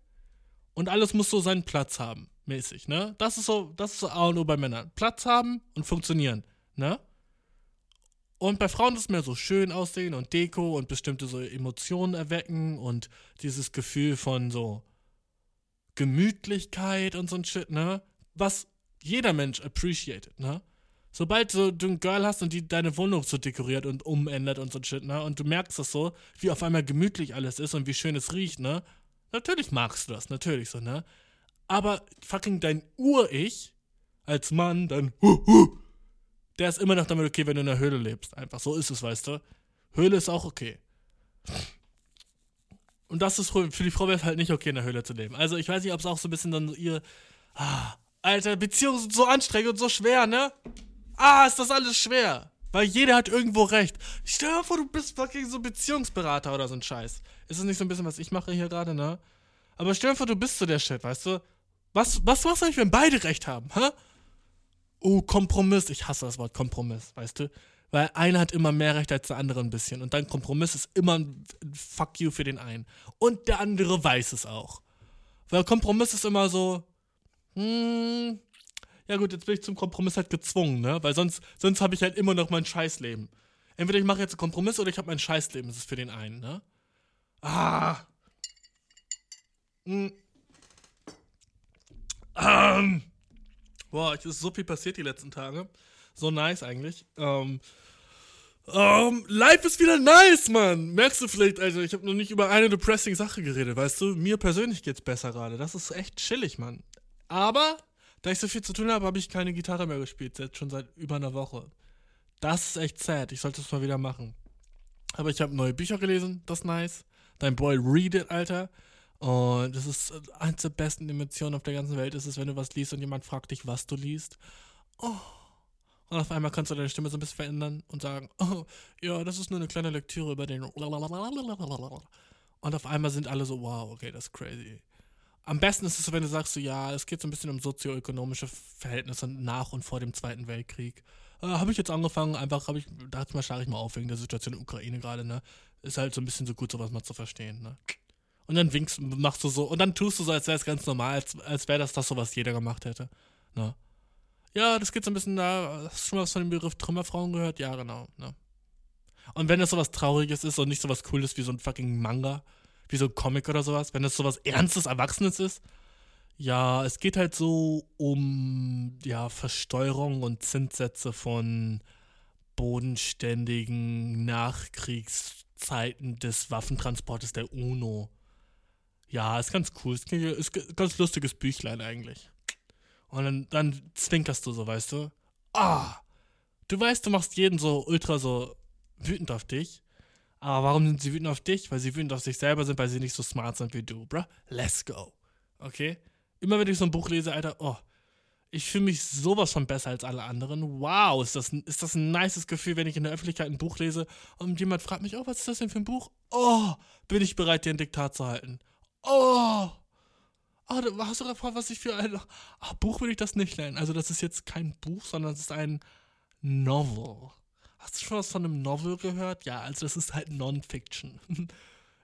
und alles muss so seinen Platz haben, mäßig, ne? Das ist so, das ist so A und O bei Männern. Platz haben und funktionieren ne? Und bei Frauen ist es mehr so schön aussehen und Deko und bestimmte so Emotionen erwecken und dieses Gefühl von so Gemütlichkeit und so ein Shit, ne? Was jeder Mensch appreciated, ne? Sobald so, du ein Girl hast und die deine Wohnung so dekoriert und umändert und so Shit, ne? Und du merkst das so, wie auf einmal gemütlich alles ist und wie schön es riecht, ne? Natürlich magst du das, natürlich so, ne? Aber fucking dein Ur-Ich als Mann, dann, huh, huh, der ist immer noch damit okay, wenn du in der Höhle lebst. Einfach so ist es, weißt du. Höhle ist auch okay. Und das ist für die Frau wäre es halt nicht okay, in der Höhle zu leben. Also ich weiß nicht, ob es auch so ein bisschen dann ihr. Ah, Alter, Beziehungen sind so anstrengend und so schwer, ne? Ah, ist das alles schwer. Weil jeder hat irgendwo recht. Stell dir vor, du bist fucking so Beziehungsberater oder so ein Scheiß. Ist das nicht so ein bisschen, was ich mache hier gerade, ne? Aber stell dir vor, du bist so der Shit, weißt du? Was, was machst du eigentlich, wenn beide recht haben, hä? oh, Kompromiss. Ich hasse das Wort Kompromiss, weißt du? Weil einer hat immer mehr Recht als der andere ein bisschen. Und dann Kompromiss ist immer ein Fuck you für den einen. Und der andere weiß es auch. Weil Kompromiss ist immer so, hm, ja gut, jetzt bin ich zum Kompromiss halt gezwungen, ne? Weil sonst, sonst habe ich halt immer noch mein Scheißleben. Entweder ich mache jetzt einen Kompromiss oder ich habe mein Scheißleben. Das ist für den einen, ne? Ah. Hm. Ähm. Boah, es ist so viel passiert die letzten Tage. So nice eigentlich. Ähm, ähm, life ist wieder nice, Mann. Merkst du vielleicht, Alter, ich habe noch nicht über eine depressing Sache geredet, weißt du? Mir persönlich geht's besser gerade. Das ist echt chillig, Mann. Aber, da ich so viel zu tun habe, habe ich keine Gitarre mehr gespielt. Jetzt schon seit über einer Woche. Das ist echt sad. Ich sollte es mal wieder machen. Aber ich habe neue Bücher gelesen. Das ist nice. Dein Boy Read It, Alter. Und das ist äh, eins der besten Emotionen auf der ganzen Welt, ist es, wenn du was liest und jemand fragt dich, was du liest. Oh. Und auf einmal kannst du deine Stimme so ein bisschen verändern und sagen, <laughs> oh, ja, das ist nur eine kleine Lektüre über den. <laughs> Und auf einmal sind alle so, wow, okay, das ist crazy. Am besten ist es so, wenn du sagst, so, ja, es geht so ein bisschen um sozioökonomische Verhältnisse nach und vor dem Zweiten Weltkrieg. Äh, habe ich jetzt angefangen, einfach, habe ich, da mal schlage ich mal auf wegen der Situation in der Ukraine gerade, ne? Ist halt so ein bisschen so gut, sowas mal zu verstehen, ne? Und dann winkst, machst du so, und dann tust du so, als wäre es ganz normal, als, als wäre das das so, was jeder gemacht hätte. Ne? Ja, das geht so ein bisschen da. Hast du schon mal was von dem Begriff Trümmerfrauen gehört? Ja, genau. Ne? Und wenn das so was Trauriges ist und nicht so was Cooles wie so ein fucking Manga, wie so ein Comic oder sowas, wenn das so was Ernstes, Erwachsenes ist, ja, es geht halt so um, ja, Versteuerung und Zinssätze von bodenständigen Nachkriegszeiten des Waffentransportes der UNO. Ja, ist ganz cool. Ist, ist ein ganz lustiges Büchlein eigentlich. Und dann, dann zwinkerst du so, weißt du? Ah! Du weißt, du machst jeden so ultra so wütend auf dich. Aber warum sind sie wütend auf dich? Weil sie wütend auf sich selber sind, weil sie nicht so smart sind wie du, bruh. Let's go. Okay? Immer wenn ich so ein Buch lese, Alter, oh, ich fühle mich sowas von besser als alle anderen. Wow, ist das, ist das ein nices Gefühl, wenn ich in der Öffentlichkeit ein Buch lese und jemand fragt mich, oh, was ist das denn für ein Buch? Oh, bin ich bereit, dir ein Diktat zu halten. Oh! Oh, hast du gefragt, was ich für ein. Ach, Buch würde ich das nicht nennen. Also, das ist jetzt kein Buch, sondern es ist ein Novel. Hast du schon was von einem Novel gehört? Ja, also das ist halt Non-Fiction. <laughs>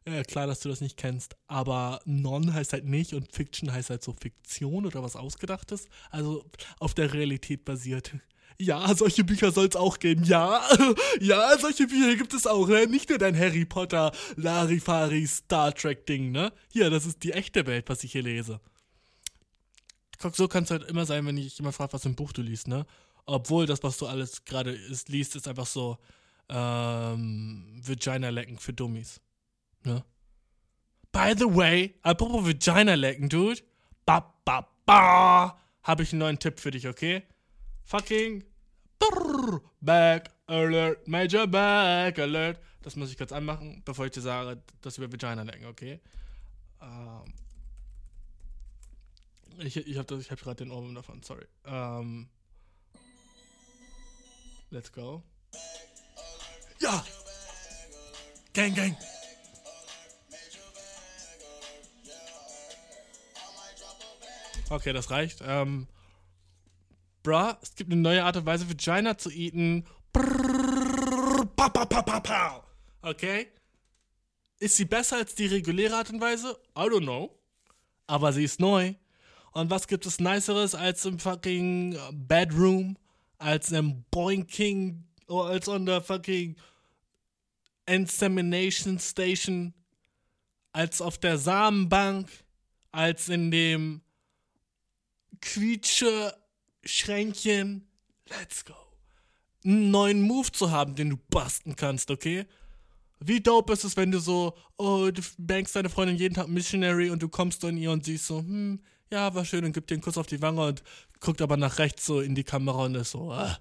ja, klar, dass du das nicht kennst, aber Non heißt halt nicht und Fiction heißt halt so Fiktion oder was Ausgedachtes, also auf der Realität basiert. <laughs> Ja, solche Bücher soll es auch geben. Ja, <laughs> ja, solche Bücher gibt es auch. Ne? Nicht nur dein Harry Potter, Larifari, Star Trek Ding, ne? Hier, das ist die echte Welt, was ich hier lese. So kann es halt immer sein, wenn ich immer frage, was für ein Buch du liest, ne? Obwohl das, was du alles gerade liest, ist einfach so ähm, Vagina lecken für Dummies. Ne? By the way, apropos Vagina lecken, dude. Ba, ba, ba. Habe ich einen neuen Tipp für dich, okay? Fucking brrr, Back Alert, Major Back Alert. Das muss ich kurz anmachen, bevor ich dir sage, dass wir Vagina lecken, okay? Ähm, ich ich habe hab gerade den Ohrwurm davon, sorry. Ähm, Let's go. Ja! Gang, gang! Okay, das reicht. Ähm, bruh, es gibt eine neue Art und Weise, Vagina zu eaten. Okay? Ist sie besser als die reguläre Art und Weise? I don't know. Aber sie ist neu. Und was gibt es Niceres als im fucking Bedroom? Als im Boinking oder als on der fucking Insemination Station, als auf der Samenbank, als in dem Quietsche Schränkchen. Let's go. Einen neuen Move zu haben, den du basten kannst, okay? Wie dope ist es, wenn du so, oh, du bankst deine Freundin jeden Tag Missionary und du kommst in ihr und siehst so, hm, ja, war schön und gibt dir einen Kuss auf die Wange und guckt aber nach rechts so in die Kamera und ist so, ah,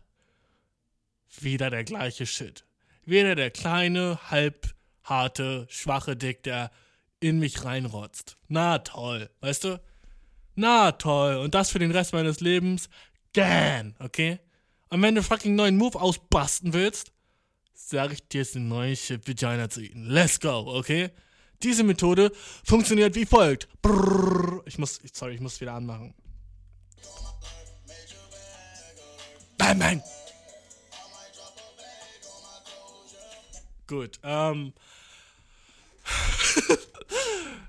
wieder der gleiche Shit. Wieder der kleine, halbharte, schwache Dick, der in mich reinrotzt. Na toll, weißt du? Na toll. Und das für den Rest meines Lebens? Gan, okay? Und wenn du fucking neuen Move ausbasten willst, sag ich dir, ist eine neue Vagina zu eaten. Let's go, okay? Diese Methode funktioniert wie folgt. Brrr. Ich muss, sorry, ich muss wieder anmachen. Bang, bang. Gut, ähm. <laughs>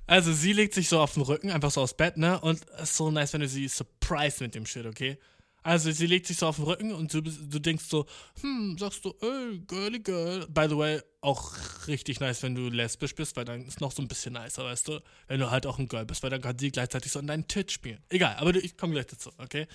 also sie legt sich so auf den Rücken, einfach so aufs Bett, ne? Und es ist so nice, wenn du sie surprise mit dem Shit, okay? Also sie legt sich so auf den Rücken und du, du denkst so, hm, sagst du, ey, girly girl. By the way, auch richtig nice, wenn du lesbisch bist, weil dann ist noch so ein bisschen nicer, weißt du? Wenn du halt auch ein Girl bist, weil dann kann sie gleichzeitig so in deinen Tit spielen. Egal, aber ich komme gleich dazu, okay?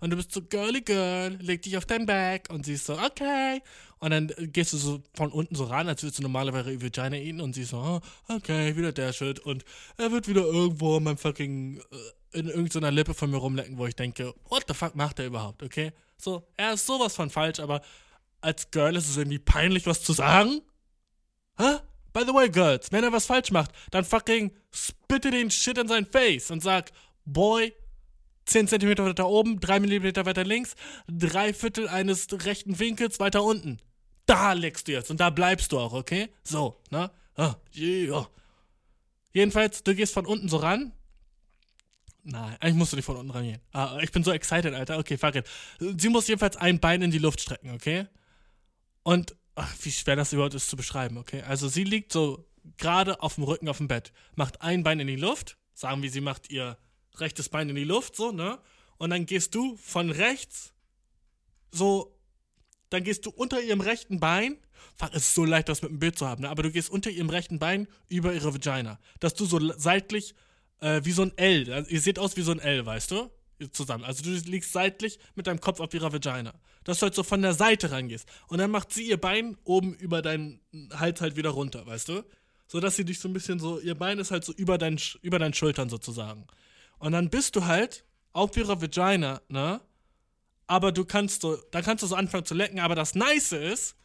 Und du bist so girly girl, leg dich auf dein Back und sie ist so, okay. Und dann gehst du so von unten so ran, als würdest du normalerweise Vagina eaten und sie ist so, oh, okay, wieder der Shit. Und er wird wieder irgendwo mein fucking äh, in irgendeiner Lippe von mir rumlecken, wo ich denke, what the fuck macht er überhaupt, okay? So, er ist sowas von falsch, aber als Girl ist es irgendwie peinlich, was zu sagen. Hä? By the way, Girls, wenn er was falsch macht, dann fucking spitte den Shit in sein Face und sag, Boy, 10 cm weiter oben, 3 mm weiter links, drei Viertel eines rechten Winkels weiter unten. Da legst du jetzt und da bleibst du auch, okay? So, ne? Ah, yeah. Jedenfalls, du gehst von unten so ran, Nein, eigentlich musst du nicht von unten rangehen. Ah, ich bin so excited, Alter. Okay, fuck it. Sie muss jedenfalls ein Bein in die Luft strecken, okay? Und, ach, wie schwer das überhaupt ist zu beschreiben, okay? Also sie liegt so gerade auf dem Rücken auf dem Bett, macht ein Bein in die Luft, sagen wir, sie macht ihr rechtes Bein in die Luft, so, ne? Und dann gehst du von rechts so, dann gehst du unter ihrem rechten Bein, fuck, es ist so leicht, das mit dem Bild zu haben, ne? Aber du gehst unter ihrem rechten Bein über ihre Vagina, dass du so seitlich äh, wie so ein L. Also, ihr seht aus wie so ein L, weißt du? Zusammen. Also du liegst seitlich mit deinem Kopf auf ihrer Vagina. Dass du halt so von der Seite rangehst. Und dann macht sie ihr Bein oben über deinen Hals halt wieder runter, weißt du? So dass sie dich so ein bisschen so, ihr Bein ist halt so über, dein, über deinen Schultern sozusagen. Und dann bist du halt auf ihrer Vagina, ne? Aber du kannst so, dann kannst du so anfangen zu lecken, aber das Nice ist,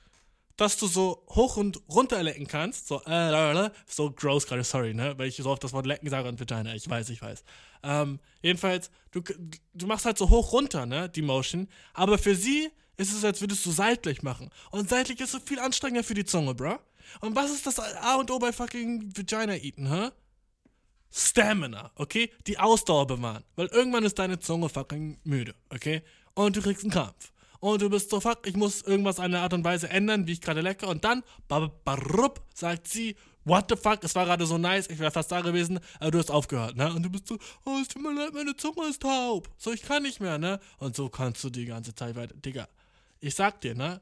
dass du so hoch und runter lecken kannst. So, äh, so gross gerade, sorry, ne? Weil ich so oft das Wort lecken sage und Vagina. Ich weiß, ich weiß. Ähm, jedenfalls, du, du machst halt so hoch runter, ne? Die Motion. Aber für sie ist es, als würdest du seitlich machen. Und seitlich ist so viel anstrengender für die Zunge, bro. Und was ist das A und O bei fucking Vagina eaten, hä? Stamina, okay? Die Ausdauer bewahren. Weil irgendwann ist deine Zunge fucking müde, okay? Und du kriegst einen Krampf. und du bist so, fuck, ich muss irgendwas an der Art und Weise ändern, wie ich gerade lecke und dann, barup, sagt sie, what the fuck, es war gerade so nice, ich wäre fast da gewesen, aber du hast aufgehört, ne? Und du bist so, oh, es tut mir leid, meine Zunge ist taub, so, ich kann nicht mehr, ne? Und so kannst du die ganze Zeit weiter, Digga, ich sag dir, ne?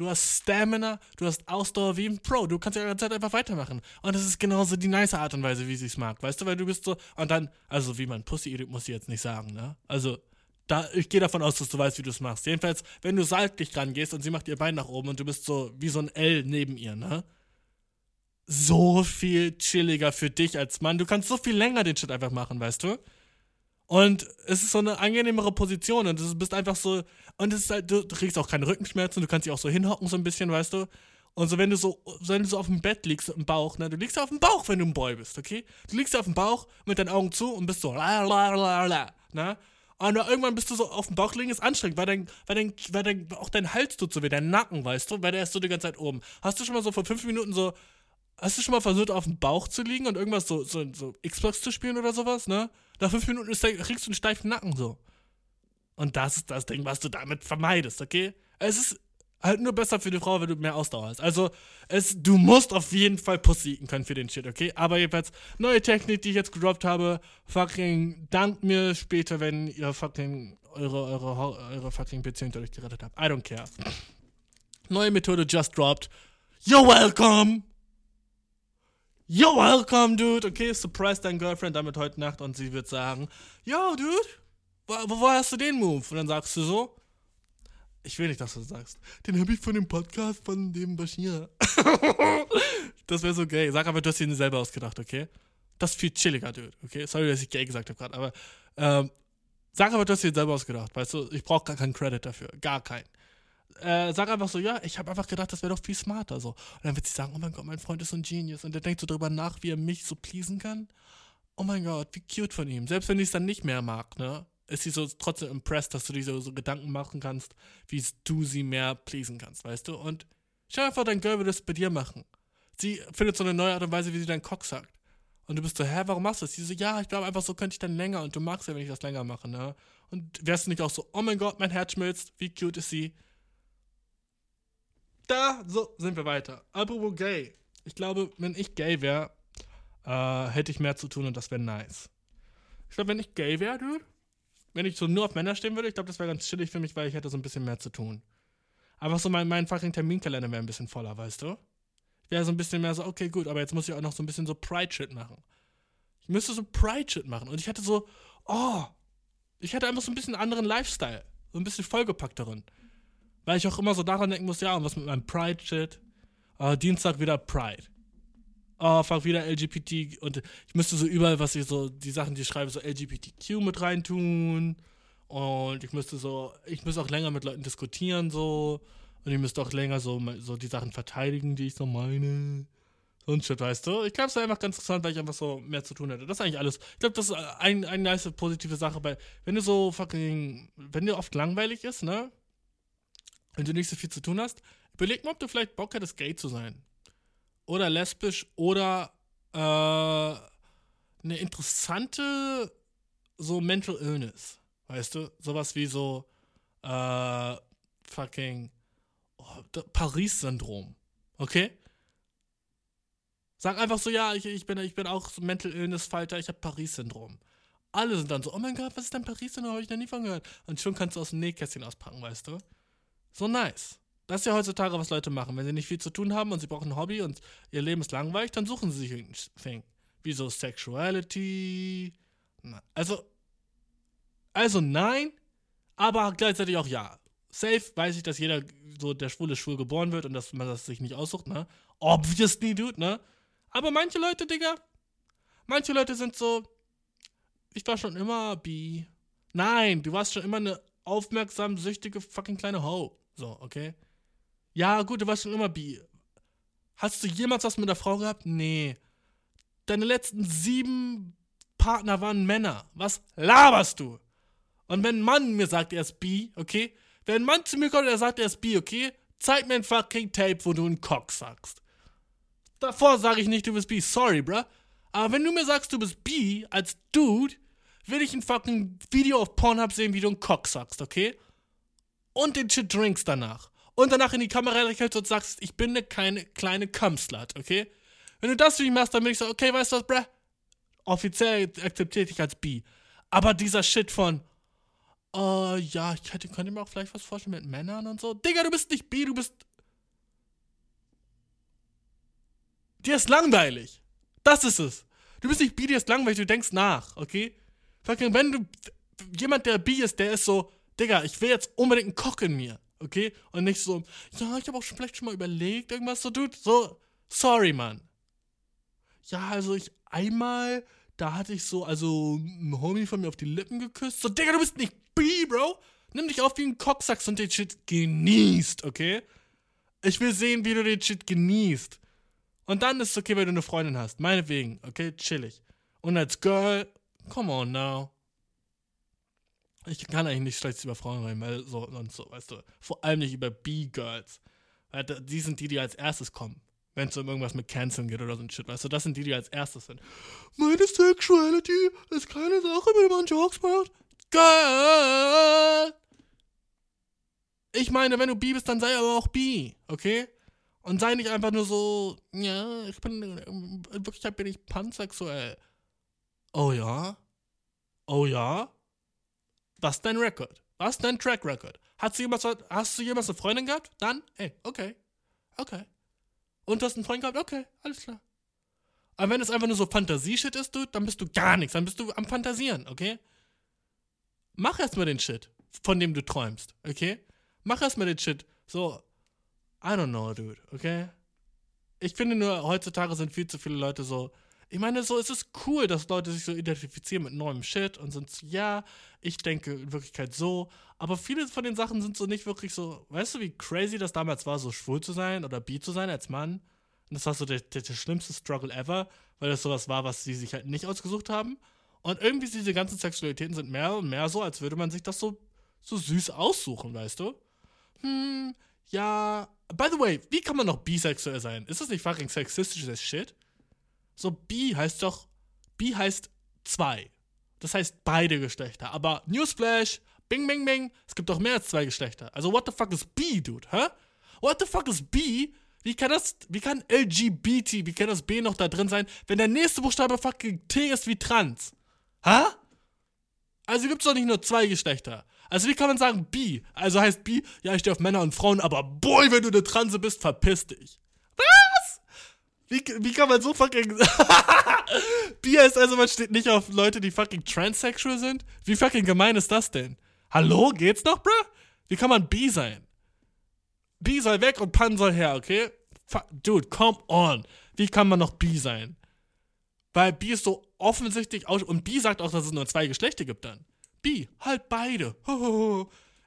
Du hast Stamina, du hast Ausdauer wie ein Pro. Du kannst ja die Zeit einfach weitermachen. Und das ist genauso die nice Art und Weise, wie sie es mag. Weißt du, weil du bist so. Und dann, also wie man Pussy eat, muss ich jetzt nicht sagen, ne? Also, da, ich gehe davon aus, dass du weißt, wie du es machst. Jedenfalls, wenn du seitlich rangehst und sie macht ihr Bein nach oben und du bist so wie so ein L neben ihr, ne? So viel chilliger für dich als Mann. Du kannst so viel länger den Shit einfach machen, weißt du? Und es ist so eine angenehmere Position und du bist einfach so. Und es ist halt, du, du kriegst auch keine Rückenschmerzen, du kannst dich auch so hinhocken, so ein bisschen, weißt du? Und so, wenn du so, wenn du so auf dem Bett liegst, im Bauch, ne, du liegst auf dem Bauch, wenn du ein Boy bist, okay? Du liegst auf dem Bauch mit deinen Augen zu und bist so, la, la, la, la, ne? Und irgendwann bist du so auf dem Bauch liegen, ist anstrengend, weil dein, weil dein, weil dein, auch dein Hals tut so weh, dein Nacken, weißt du, weil der ist so die ganze Zeit oben. Hast du schon mal so vor fünf Minuten so, hast du schon mal versucht, auf dem Bauch zu liegen und irgendwas so, so, so Xbox zu spielen oder sowas, ne? Nach fünf Minuten der, kriegst du einen steifen Nacken so. Und das ist das Ding, was du damit vermeidest, okay? Es ist halt nur besser für die Frau, wenn du mehr Ausdauer hast. Also, es, du musst auf jeden Fall Pussy können für den Shit, okay? Aber jedenfalls, neue Technik, die ich jetzt gedroppt habe, fucking dankt mir später, wenn ihr fucking eure, eure, eure fucking Beziehung dadurch gerettet habt. I don't care. Neue Methode just dropped. You're welcome! You're welcome, dude! Okay, surprise dein Girlfriend damit heute Nacht und sie wird sagen, Yo, dude, wo, wo hast du den Move? Und dann sagst du so, ich will nicht, dass du das sagst. Den habe ich von dem Podcast von dem Bashir. <laughs> das wäre so gay. Sag aber, du hast ihn selber ausgedacht, okay? Das ist viel chilliger, Dude, okay? Sorry, dass ich gay gesagt habe gerade, aber ähm, sag aber, du hast ihn selber ausgedacht, weißt du? Ich brauche gar keinen Credit dafür. Gar keinen. Äh, sag einfach so, ja, ich habe einfach gedacht, das wäre doch viel smarter so. Und dann wird sie sagen, oh mein Gott, mein Freund ist so ein Genius. Und der denkt so drüber nach, wie er mich so pleasen kann. Oh mein Gott, wie cute von ihm. Selbst wenn ich es dann nicht mehr mag, ne? ist sie so trotzdem impressed, dass du dir so, so Gedanken machen kannst, wie du sie mehr pleasen kannst, weißt du? Und stell einfach, dein Girl würde das bei dir machen. Sie findet so eine neue Art und Weise, wie sie deinen Cock sagt. Und du bist so, hä, warum machst du das? Sie so, ja, ich glaube einfach, so könnte ich dann länger. Und du magst ja, wenn ich das länger mache, ne? Und wärst du nicht auch so, oh mein Gott, mein Herz schmilzt, wie cute ist sie? Da, so, sind wir weiter. Apropos gay. Ich glaube, wenn ich gay wäre, äh, hätte ich mehr zu tun und das wäre nice. Ich glaube, wenn ich gay wäre, wenn ich so nur auf Männer stehen würde, ich glaube, das wäre ganz chillig für mich, weil ich hätte so ein bisschen mehr zu tun. Einfach so mein, mein fucking Terminkalender wäre ein bisschen voller, weißt du? Ich wäre so ein bisschen mehr so, okay, gut, aber jetzt muss ich auch noch so ein bisschen so Pride-Shit machen. Ich müsste so Pride-Shit machen. Und ich hätte so, oh, ich hätte einfach so ein bisschen anderen Lifestyle. So ein bisschen vollgepackteren. Weil ich auch immer so daran denken muss, ja, und was mit meinem Pride-Shit? Uh, Dienstag wieder Pride oh, fuck, wieder LGBT und ich müsste so überall, was ich so, die Sachen, die ich schreibe, so LGBTQ mit reintun und ich müsste so, ich müsste auch länger mit Leuten diskutieren, so und ich müsste auch länger so, so die Sachen verteidigen, die ich so meine. So ein Shit, weißt du? Ich glaube, es ist einfach ganz interessant, weil ich einfach so mehr zu tun hätte. Das ist eigentlich alles. Ich glaube, das ist eine ein nice positive Sache, weil, wenn du so fucking, wenn dir oft langweilig ist, ne? Wenn du nicht so viel zu tun hast, überleg mal, ob du vielleicht Bock hättest, gay zu sein oder lesbisch oder äh, eine interessante so Mental Illness. Weißt du? Sowas wie so äh, fucking oh, Paris-Syndrom. Okay? Sag einfach so, ja, ich, ich, bin, ich bin auch so Mental Illness-Falter, ich habe Paris-Syndrom. Alle sind dann so, oh mein Gott, was ist denn Paris-Syndrom? Habe ich noch nie von gehört. Und schon kannst du aus dem Nähkästchen auspacken, weißt du? So nice. Das ist ja heutzutage, was Leute machen. Wenn sie nicht viel zu tun haben und sie brauchen ein Hobby und ihr Leben ist langweilig, dann suchen sie sich ein Thing. Wie so Sexuality. Also, also nein, aber gleichzeitig auch ja. Safe weiß ich, dass jeder so der schwule schwul geboren wird und dass man das sich nicht aussucht, ne? Obviously, dude, ne? Aber manche Leute, Digga, manche Leute sind so, ich war schon immer bi. Nein, du warst schon immer eine aufmerksam süchtige fucking kleine Ho. So, okay? Ja, gut, du warst schon immer bi. Hast du jemals was mit einer Frau gehabt? Nee. Deine letzten sieben Partner waren Männer. Was laberst du? Und wenn ein Mann mir sagt, er ist bi, okay? Wenn ein Mann zu mir kommt und er sagt, er ist bi, okay? Zeig mir ein fucking Tape, wo du einen Cock sagst. Davor sage ich nicht, du bist bi. Sorry, bruh. Aber wenn du mir sagst, du bist bi, als Dude, will ich ein fucking Video auf Pornhub sehen, wie du einen Cock sagst, okay? Und den Shit drinkst danach und danach in die Kamera lächelst und sagst, ich bin eine keine kleine Cumslut, okay? Wenn du das für mich machst, dann bin ich so, okay, weißt du was, bruh? Offiziell akzeptiere ich dich als B. Aber dieser Shit von, äh, ja, ich hätte, könnte mir auch vielleicht was vorstellen mit Männern und so. Digga, du bist nicht B, du bist. Dir ist langweilig. Das ist es. Du bist nicht B, dir ist langweilig, du denkst nach, okay? Fucking, wenn du. Jemand, der B ist, der ist so, Digga, ich will jetzt unbedingt einen Koch in mir, okay? Und nicht so, ja, ich habe auch schon vielleicht schon mal überlegt, irgendwas so, dude. So, sorry, Mann. Ja, also ich einmal, da hatte ich so, also ein Homie von mir auf die Lippen geküsst. So, Digga, du bist nicht B, Bro. Nimm dich auf wie ein Cocksax und den Shit genießt, okay? Ich will sehen, wie du den Shit genießt. Und dann ist es okay, wenn du eine Freundin hast. Meinetwegen, okay? Chillig. Und als Girl, come on now. Ich kann eigentlich nicht schlecht über Frauen reden, weil so und so, weißt du. Vor allem nicht über B-Girls. Weil die sind die, die als erstes kommen. Wenn es um irgendwas mit Canceln geht oder so ein Shit, weißt du. Das sind die, die als erstes sind. Meine Sexuality ist keine Sache, wenn man Jokes macht. Girl! Ich meine, wenn du B bist, dann sei aber auch B, okay? Und sei nicht einfach nur so, ja, ich bin, in Wirklichkeit bin ich pansexuell. Oh ja? Oh ja? Was ist dein Record? Was ist dein Track Record? Hast du jemals, hast du jemals eine Freundin gehabt? Dann, ey, okay. Okay. Und du hast einen Freund gehabt? Okay, alles klar. Aber wenn es einfach nur so Fantasieshit ist, du, dann bist du gar nichts. Dann bist du am Fantasieren, okay? Mach erstmal den Shit, von dem du träumst, okay? Mach erstmal den Shit. So, I don't know, dude, okay? Ich finde nur, heutzutage sind viel zu viele Leute so. Ich meine, so, es ist cool, dass Leute sich so identifizieren mit neuem Shit und sind so, ja, ich denke in Wirklichkeit so. Aber viele von den Sachen sind so nicht wirklich so. Weißt du, wie crazy das damals war, so schwul zu sein oder bi zu sein als Mann? Und das war so der, der, der schlimmste Struggle ever, weil das sowas war, was sie sich halt nicht ausgesucht haben. Und irgendwie diese ganzen Sexualitäten sind mehr und mehr so, als würde man sich das so, so süß aussuchen, weißt du? Hm, ja. By the way, wie kann man noch bisexuell sein? Ist das nicht fucking sexistisch as shit? So, bi heißt doch. Bi heißt zwei. Das heißt beide Geschlechter. Aber Newsflash, bing, bing, bing, es gibt doch mehr als zwei Geschlechter. Also, what the fuck is bi, dude, hä? What the fuck is bi? Wie kann das, wie kann LGBT, wie kann das B noch da drin sein, wenn der nächste Buchstabe fucking T ist wie trans? Hä? Also gibt es doch nicht nur zwei Geschlechter. Also wie kann man sagen bi? Also heißt bi, ja, ich stehe auf Männer und Frauen, aber boy, wenn du eine Transe bist, verpiss dich. Wie, wie kann man so fucking... <laughs> bi heißt also, man steht nicht auf Leute, die fucking transsexual sind? Wie fucking gemein ist das denn? Hallo, geht's noch, bruh? Wie kann man bi sein? Bi soll weg und Pan soll her, okay? Dude, come on. Wie kann man noch bi sein? Weil bi ist so offensichtlich aus. Und bi sagt auch, dass es nur zwei Geschlechter gibt dann. Bi, halt beide.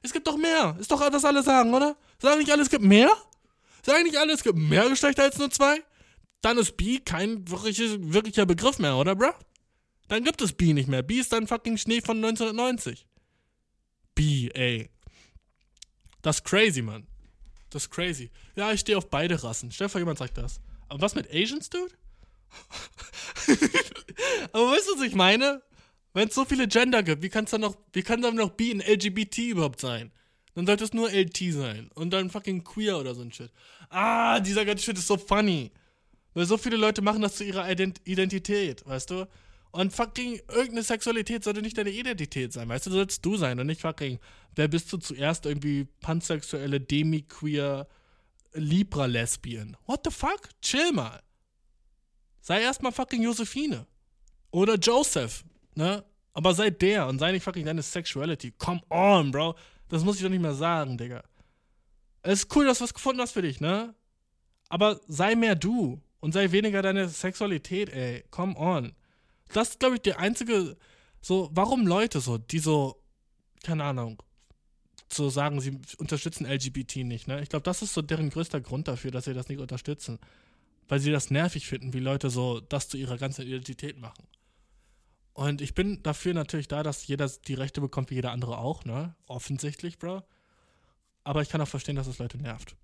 Es gibt doch mehr. Ist doch, was alle sagen, oder? Sagen nicht alle, es gibt mehr? Sagen nicht alle, es gibt mehr Geschlechter als nur zwei? Dann ist bi kein wirkliches, wirklicher Begriff mehr, oder, bruh? Dann gibt es bi nicht mehr. Bi ist dann fucking Schnee von 1990. Bi, ey. Das ist crazy, Mann. Das ist crazy. Ja, ich stehe auf beide Rassen. Vor, jemand sagt das. Aber was mit Asians, dude? <laughs> Aber weißt du, was ich meine? Wenn es so viele Gender gibt, wie kann es dann noch, wie kann dann noch B in LGBT überhaupt sein? Dann sollte es nur LT sein. Und dann fucking queer oder so ein Shit. Ah, dieser ganze Shit ist so funny. Weil so viele Leute machen das zu ihrer Ident Identität, weißt du? Und fucking irgendeine Sexualität sollte nicht deine Identität sein, weißt du? Sollst du sein und nicht fucking, wer bist du zuerst irgendwie pansexuelle, demi-queer, Libra-Lesbian? What the fuck? Chill mal. Sei erstmal fucking Josephine. Oder Joseph, ne? Aber sei der und sei nicht fucking deine Sexuality. Come on, Bro. Das muss ich doch nicht mehr sagen, Digga. Es ist cool, dass du was gefunden hast für dich, ne? Aber sei mehr du und sei weniger deine Sexualität, ey. Come on. Das ist, glaube ich, der einzige, so, warum Leute so, die so, keine Ahnung, so sagen, sie unterstützen LGBT nicht, ne? Ich glaube, das ist so deren größter Grund dafür, dass sie das nicht unterstützen weil sie das nervig finden, wie Leute so das zu ihrer ganzen Identität machen. Und ich bin dafür natürlich da, dass jeder die Rechte bekommt, wie jeder andere auch, ne? Offensichtlich, Bro. Aber ich kann auch verstehen, dass es Leute nervt.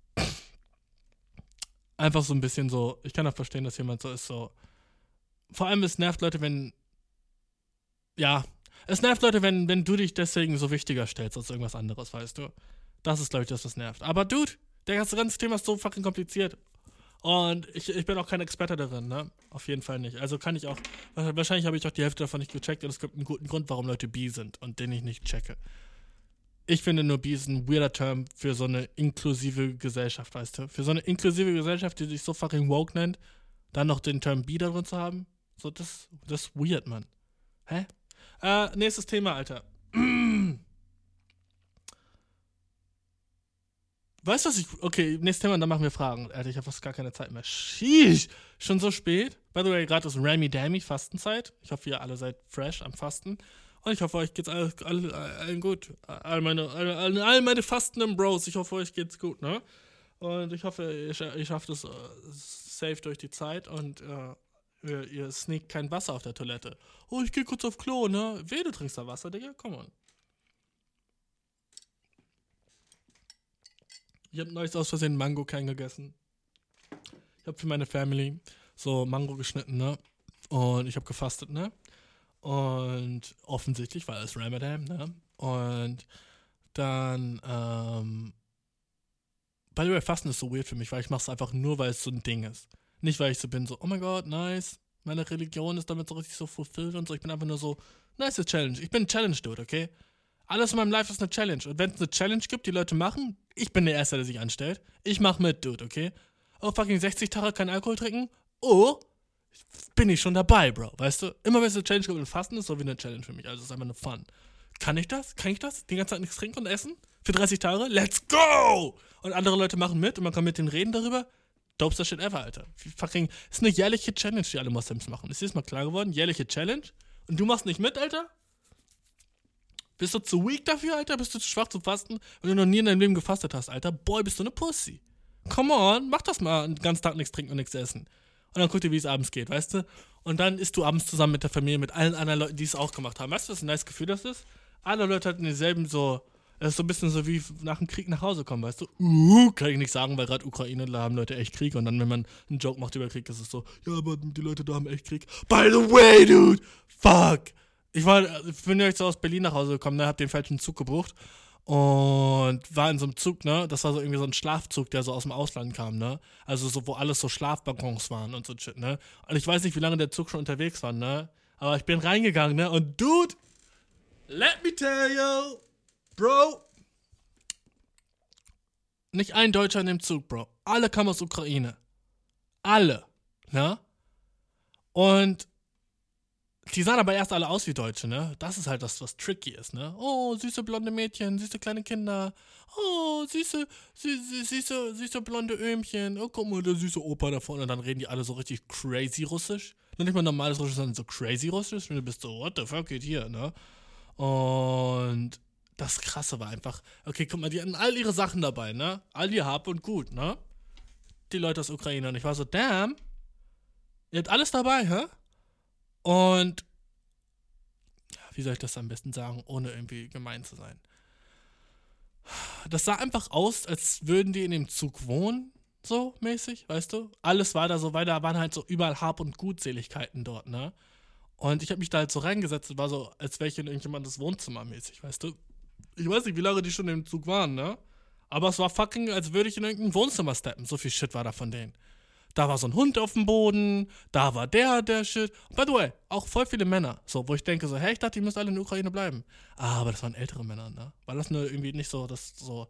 Einfach so ein bisschen so, ich kann auch verstehen, dass jemand so ist, so. Vor allem, es nervt Leute, wenn. Ja, es nervt Leute, wenn, wenn du dich deswegen so wichtiger stellst als irgendwas anderes, weißt du? Das ist, glaube ich, das, was nervt. Aber, Dude, der ganze, Thema ist so fucking kompliziert. Und ich, ich bin auch kein Experte darin, ne? Auf jeden Fall nicht. Also kann ich auch, wahrscheinlich habe ich auch die Hälfte davon nicht gecheckt und es gibt einen guten Grund, warum Leute bi sind und den ich nicht checke. Ich finde nur bi ist ein weirder Term für so eine inklusive Gesellschaft, weißt du? Für so eine inklusive Gesellschaft, die sich so fucking woke nennt, dann noch den Term bi da drin zu haben, so das, das ist weird, Mann. Hä? Äh, nächstes Thema, Alter. <clears throat> Weißt du, was ich. Okay, nächstes Thema, dann machen wir Fragen. Alter, ich habe fast gar keine Zeit mehr. Sheesh, schon so spät. By the way, gerade ist Ramy Dammy Fastenzeit. Ich hoffe, ihr alle seid fresh am Fasten. Und ich hoffe, euch geht's allen, allen, allen gut. All meine, all, all meine fastenden Bros, ich hoffe, euch geht's gut, ne? Und ich hoffe, ihr, ihr schafft es uh, safe durch die Zeit und uh, ihr, ihr sneakt kein Wasser auf der Toilette. Oh, ich geh kurz auf Klo, ne? Weh, du trinkst da Wasser, Digga? Komm on. Ich habe neulich aus Versehen Mango kein gegessen. Ich habe für meine Family so Mango geschnitten, ne? Und ich habe gefastet, ne? Und offensichtlich war es Ramadan, ne? Und dann, ähm, by the way, Fasten ist so weird für mich, weil ich mache es einfach nur, weil es so ein Ding ist. Nicht, weil ich so bin, so, oh mein Gott, nice, meine Religion ist damit so richtig so fulfilled und so. Ich bin einfach nur so, nice Challenge. Ich bin ein Challenge-Dude, okay? Alles in meinem Life ist eine Challenge. Und wenn es eine Challenge gibt, die Leute machen, ich bin der Erste, der sich anstellt. Ich mach mit, Dude, okay? Oh, fucking 60 Tage kein Alkohol trinken? Oh, bin ich schon dabei, Bro. Weißt du? Immer wenn es eine Challenge gibt und Fasten ist, so wie eine Challenge für mich. Also es ist einfach eine Fun. Kann ich das? Kann ich das? Die ganze Zeit nichts trinken und essen? Für 30 Tage? Let's go! Und andere Leute machen mit und man kann mit denen reden darüber. Dopester Shit ever, Alter. Fucking, ist eine jährliche Challenge, die alle Moslems machen. Ist dir das mal klar geworden? Jährliche Challenge? Und du machst nicht mit, Alter? Bist du zu weak dafür, Alter? Bist du zu schwach zum Fasten? Wenn du noch nie in deinem Leben gefastet hast, Alter? Boy, bist du eine Pussy. Come on, mach das mal einen ganzen Tag nichts trinken und nichts essen. Und dann guck dir, wie es abends geht, weißt du? Und dann isst du abends zusammen mit der Familie, mit allen anderen Leuten, die es auch gemacht haben. Weißt du, was ein nice Gefühl das ist? Alle Leute hatten dieselben so. Es ist so ein bisschen so wie nach dem Krieg nach Hause kommen, weißt du? Uh, kann ich nicht sagen, weil gerade Ukraine, da haben Leute echt Krieg. Und dann, wenn man einen Joke macht über Krieg, ist es so, ja, aber die Leute da haben echt Krieg. By the way, dude, fuck. Ich war, ich bin jetzt so aus Berlin nach Hause gekommen, ne, hab den falschen Zug gebucht und war in so einem Zug, ne, das war so irgendwie so ein Schlafzug, der so aus dem Ausland kam, ne, also so, wo alles so Schlafbaggons waren und so shit, ne, und ich weiß nicht, wie lange der Zug schon unterwegs war, ne, aber ich bin reingegangen, ne, und dude, let me tell you, bro, nicht ein Deutscher in dem Zug, Bro, alle kamen aus Ukraine, alle, ne, und die sahen aber erst alle aus wie Deutsche, ne? Das ist halt das, was tricky ist, ne? Oh, süße blonde Mädchen, süße kleine Kinder. Oh, süße, süße, süße, süße blonde Öhmchen. Oh, guck mal, der süße Opa da vorne. Und dann reden die alle so richtig crazy Russisch. nicht mal normales Russisch, sondern so crazy Russisch. Und du bist so, what the fuck geht hier, ne? Und das Krasse war einfach, okay, guck mal, die hatten all ihre Sachen dabei, ne? All ihr Hab und Gut, ne? Die Leute aus Ukraine. Und ich war so, damn, ihr habt alles dabei, hä? Und wie soll ich das am besten sagen, ohne irgendwie gemein zu sein? Das sah einfach aus, als würden die in dem Zug wohnen, so mäßig, weißt du? Alles war da so, weil da waren halt so überall Hab- und Gutseligkeiten dort, ne? Und ich habe mich da halt so reingesetzt und war so, als wäre ich in irgendjemandes Wohnzimmer mäßig, weißt du? Ich weiß nicht, wie lange die schon im Zug waren, ne? Aber es war fucking, als würde ich in irgendein Wohnzimmer steppen. So viel Shit war da von denen da war so ein Hund auf dem Boden, da war der, der Shit. By the way, auch voll viele Männer, so, wo ich denke so, hey, ich dachte, die müssen alle in der Ukraine bleiben. Aber das waren ältere Männer, ne? War das nur irgendwie nicht so, dass so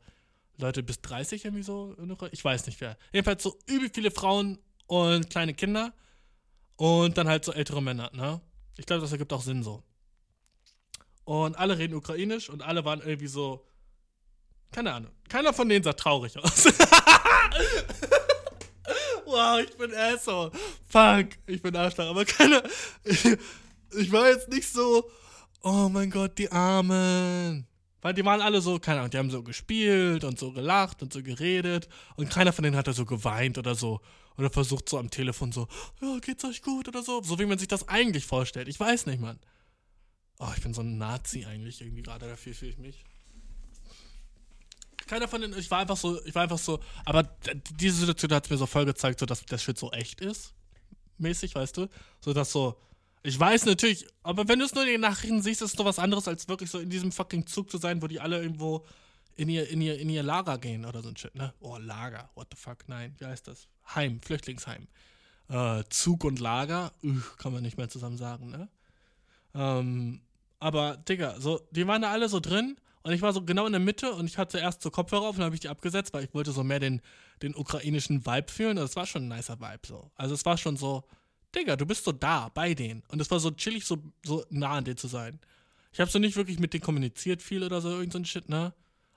Leute bis 30 irgendwie so in der Ukraine? Ich weiß nicht wer. Jedenfalls so übel viele Frauen und kleine Kinder und dann halt so ältere Männer, ne? Ich glaube, das ergibt auch Sinn so. Und alle reden ukrainisch und alle waren irgendwie so, keine Ahnung. Keiner von denen sah traurig aus. <laughs> wow, ich bin Asshole. Fuck, ich bin Arschloch. Aber keine. <laughs> Ich, war jetzt nicht so, oh mein Gott, die Armen. Weil die waren alle so, keine Ahnung, die haben so gespielt und so gelacht und so geredet. Und keiner von denen hat da so geweint oder so. Oder versucht so am Telefon so, ja, geht's euch gut oder so. So wie man sich das eigentlich vorstellt. Ich weiß nicht, Mann. Oh, ich bin so ein Nazi eigentlich irgendwie gerade. Dafür fühle ich mich keiner von den, ich war einfach so, ich war einfach so, aber diese Situation hat mir so voll gezeigt, so dass der Shit so echt ist, mäßig, weißt du? So dass so, ich weiß natürlich, aber wenn du es nur in den Nachrichten siehst, ist es doch was anderes, als wirklich so in diesem fucking Zug zu sein, wo die alle irgendwo in ihr, in ihr, in ihr Lager gehen oder so ein Shit, ne? Oh, Lager, what the fuck, nein, wie heißt das? Heim, Flüchtlingsheim. Äh, Zug und Lager, üh, kann man nicht mehr zusammen sagen, ne? Ähm, aber, Digga, so, die waren da alle so drin und ich war so genau in der Mitte und ich hatte erst so Kopfhörer auf und dann habe ich die abgesetzt, weil ich wollte so mehr den, den ukrainischen Vibe fühlen. Und es war schon ein nicer Vibe so. Also es war schon so, Digga, du bist so da, bei denen. Und es war so chillig, so, so nah an dir zu sein. Ich habe so nicht wirklich mit denen kommuniziert viel oder so, irgend so ein Shit, ne?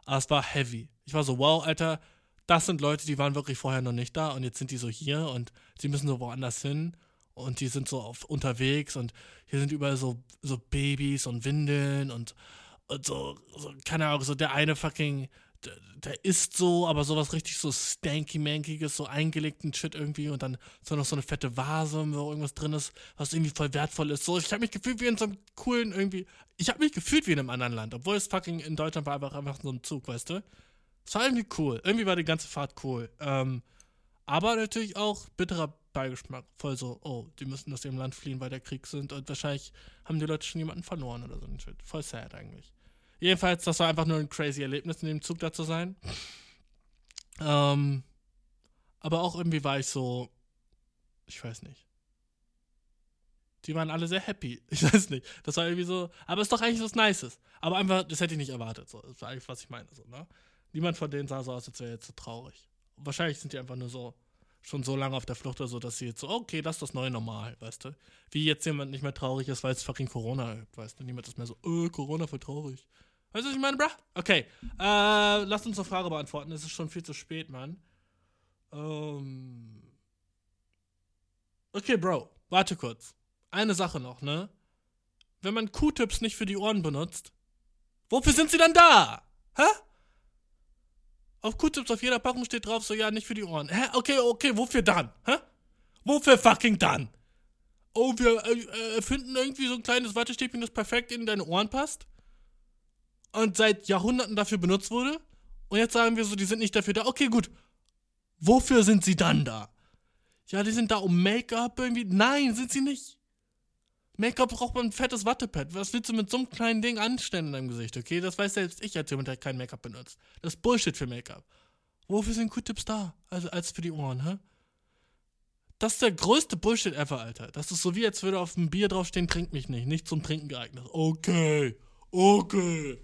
Aber es war heavy. Ich war so, wow, Alter, das sind Leute, die waren wirklich vorher noch nicht da und jetzt sind die so hier und sie müssen so woanders hin und die sind so auf, unterwegs und hier sind überall so, so Babys und Windeln und, und so, so, keine Ahnung, so der eine fucking, der, der isst so, aber sowas richtig so stanky-mankiges, so eingelegten Shit irgendwie und dann so noch so eine fette Vase, wo irgendwas drin ist, was irgendwie voll wertvoll ist. So, ich habe mich gefühlt wie in so einem coolen irgendwie, ich habe mich gefühlt wie in einem anderen Land, obwohl es fucking in Deutschland war einfach einfach so ein Zug, weißt du? Es war irgendwie cool. Irgendwie war die ganze Fahrt cool. Ähm, aber natürlich auch bitterer Beigeschmack. Voll so, oh, die müssen aus ihrem Land fliehen, weil der Krieg sind und wahrscheinlich haben die Leute schon jemanden verloren oder so ein Shit. Voll sad eigentlich. Jedenfalls, das war einfach nur ein crazy Erlebnis, in dem Zug da zu sein. Ähm, aber auch irgendwie war ich so, ich weiß nicht. Die waren alle sehr happy. <laughs> Ich weiß nicht. Das war irgendwie so, aber es ist doch eigentlich was Nices. Aber einfach, das hätte ich nicht erwartet. So. Das war eigentlich, was ich meine. So, ne? Niemand von denen sah so aus, als wäre jetzt so traurig. Wahrscheinlich sind die einfach nur so, schon so lange auf der Flucht oder so, dass sie jetzt so, okay, das ist das neue Normal, weißt du? Wie jetzt jemand nicht mehr traurig ist, weil es fucking Corona gibt, weißt du? Niemand ist mehr so, äh, Corona voll traurig. Weißt du, was ich meine, bruh? Okay, äh, lass uns eine Frage beantworten. Es ist schon viel zu spät, Mann. Ähm. Okay, Bro, warte kurz. Eine Sache noch, ne? Wenn man Q-Tips nicht für die Ohren benutzt, wofür sind sie dann da? Hä? Auf Q-Tips auf jeder Packung steht drauf, so ja, nicht für die Ohren. Hä? Okay, okay, wofür dann? Hä? Wofür fucking dann? Oh, wir äh, erfinden irgendwie so ein kleines Wattestäbchen, das perfekt in deine Ohren passt. Und seit Jahrhunderten dafür benutzt wurde. Und jetzt sagen wir so, die sind nicht dafür da. Okay, gut. Wofür sind sie dann da? Ja, die sind da um Make-up irgendwie. Nein, sind sie nicht. Make-up braucht man ein fettes Wattepad. Was willst du mit so einem kleinen Ding anstellen in deinem Gesicht, okay? Das weiß selbst ich als jemand, der kein Make-up benutzt. Das ist Bullshit für Make-up. Wofür sind Q-Tips da? Also als für die Ohren, hä? Das ist der größte Bullshit ever, Alter. Das ist so wie, als würde auf dem Bier draufstehen, trink mich nicht. Nicht zum Trinken geeignet. Okay. Okay.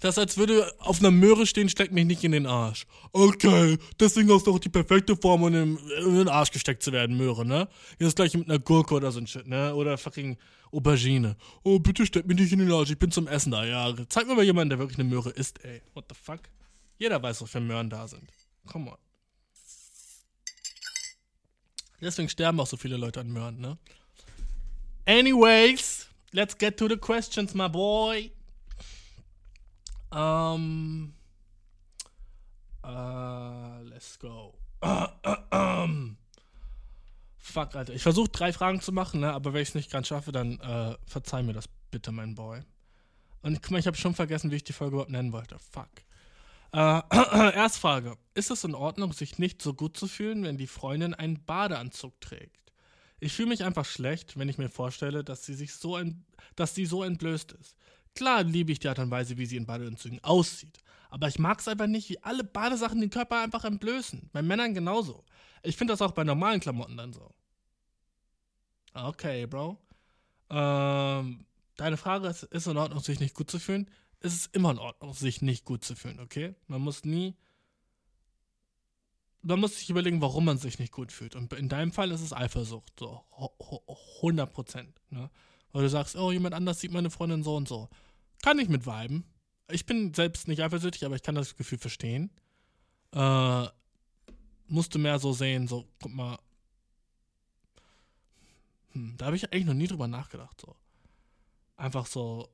Das ist, als würde auf einer Möhre stehen, steckt mich nicht in den Arsch. Okay, deswegen hast du auch die perfekte Form, um in, den Arsch gesteckt zu werden, Möhre, ne? Jetzt gleich mit einer Gurke oder so ein Shit, ne? Oder fucking Aubergine. Oh, bitte steck mich nicht in den Arsch, ich bin zum Essen da, ja. Zeig mir mal jemanden, der wirklich eine Möhre isst, ey. What the fuck? Jeder weiß, wofür Möhren da sind. Come on. Deswegen sterben auch so viele Leute an Möhren, ne? Anyways, let's get to the questions, my boy. Ähm. Uh, let's go. <clears throat> Fuck, Alter. Ich versuche drei Fragen zu machen, ne? aber wenn ich es nicht ganz schaffe, dann äh, verzeih mir das bitte, mein Boy. Und guck mal, ich habe schon vergessen, wie ich die Folge überhaupt nennen wollte. Fuck. Äh, <clears throat> Erstfrage. Ist es in Ordnung, sich nicht so gut zu fühlen, wenn die Freundin einen Badeanzug trägt? Ich fühle mich einfach schlecht, wenn ich mir vorstelle, dass sie sich so, dass sie so entblößt ist. Klar liebe ich die Art und Weise, wie sie in Badeanzügen aussieht. Aber ich mag es einfach nicht, wie alle Badesachen den Körper einfach entblößen. Bei Männern genauso. Ich finde das auch bei normalen Klamotten dann so. Okay, Bro. Ähm, deine Frage ist, ist in Ordnung, sich nicht gut zu fühlen? Es ist immer in Ordnung, sich nicht gut zu fühlen, okay? Man muss nie. Man muss sich überlegen, warum man sich nicht gut fühlt. Und in deinem Fall ist es Eifersucht, so 100 Prozent. Ne? Weil du sagst, oh, jemand anders sieht meine Freundin so und so. Kann ich mit viben. Ich bin selbst nicht eifersüchtig, aber ich kann das Gefühl verstehen. Äh, musste mehr so sehen, so, guck mal. Hm, da habe ich eigentlich noch nie drüber nachgedacht, so. Einfach so,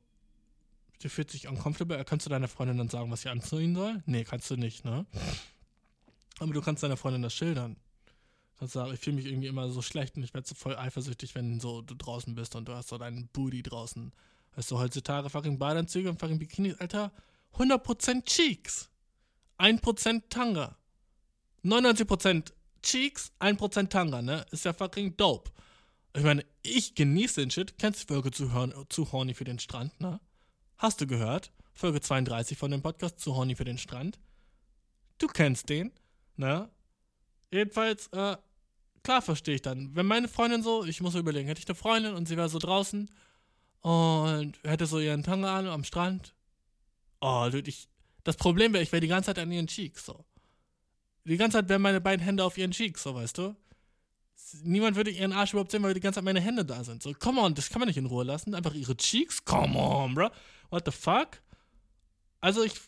du fühlst dich uncomfortable, kannst du deiner Freundin dann sagen, was sie anziehen soll? Nee, kannst du nicht, ne? Aber du kannst deiner Freundin das schildern. Kannst sagen, ich fühle mich irgendwie immer so schlecht und ich werde so voll eifersüchtig, wenn so du draußen bist und du hast so deinen Booty draußen. Weißt du, heutzutage fucking Badeanzüge und fucking Bikinis, Alter, 100% Cheeks. 1% Tanga. 99% Cheeks, 1% Tanga, ne? Ist ja fucking dope. Ich meine, ich genieße den Shit. Kennst du Folge zu, zu horny für den Strand, ne? Hast du gehört? Folge 32 von dem Podcast zu Horny für den Strand. Du kennst den, ne? Jedenfalls, äh, klar verstehe ich dann. Wenn meine Freundin so, ich muss überlegen, hätte ich eine Freundin und sie wäre so draußen und hätte so ihren Tanga an am Strand. Oh, dude, ich. Das Problem wäre, ich wäre die ganze Zeit an ihren Cheeks, so. Die ganze Zeit wären meine beiden Hände auf ihren Cheeks, so, weißt du? Niemand würde ihren Arsch überhaupt sehen, weil die ganze Zeit meine Hände da sind. So, come on, das kann man nicht in Ruhe lassen. Einfach ihre Cheeks, come on, bro. What the fuck? Also, ich,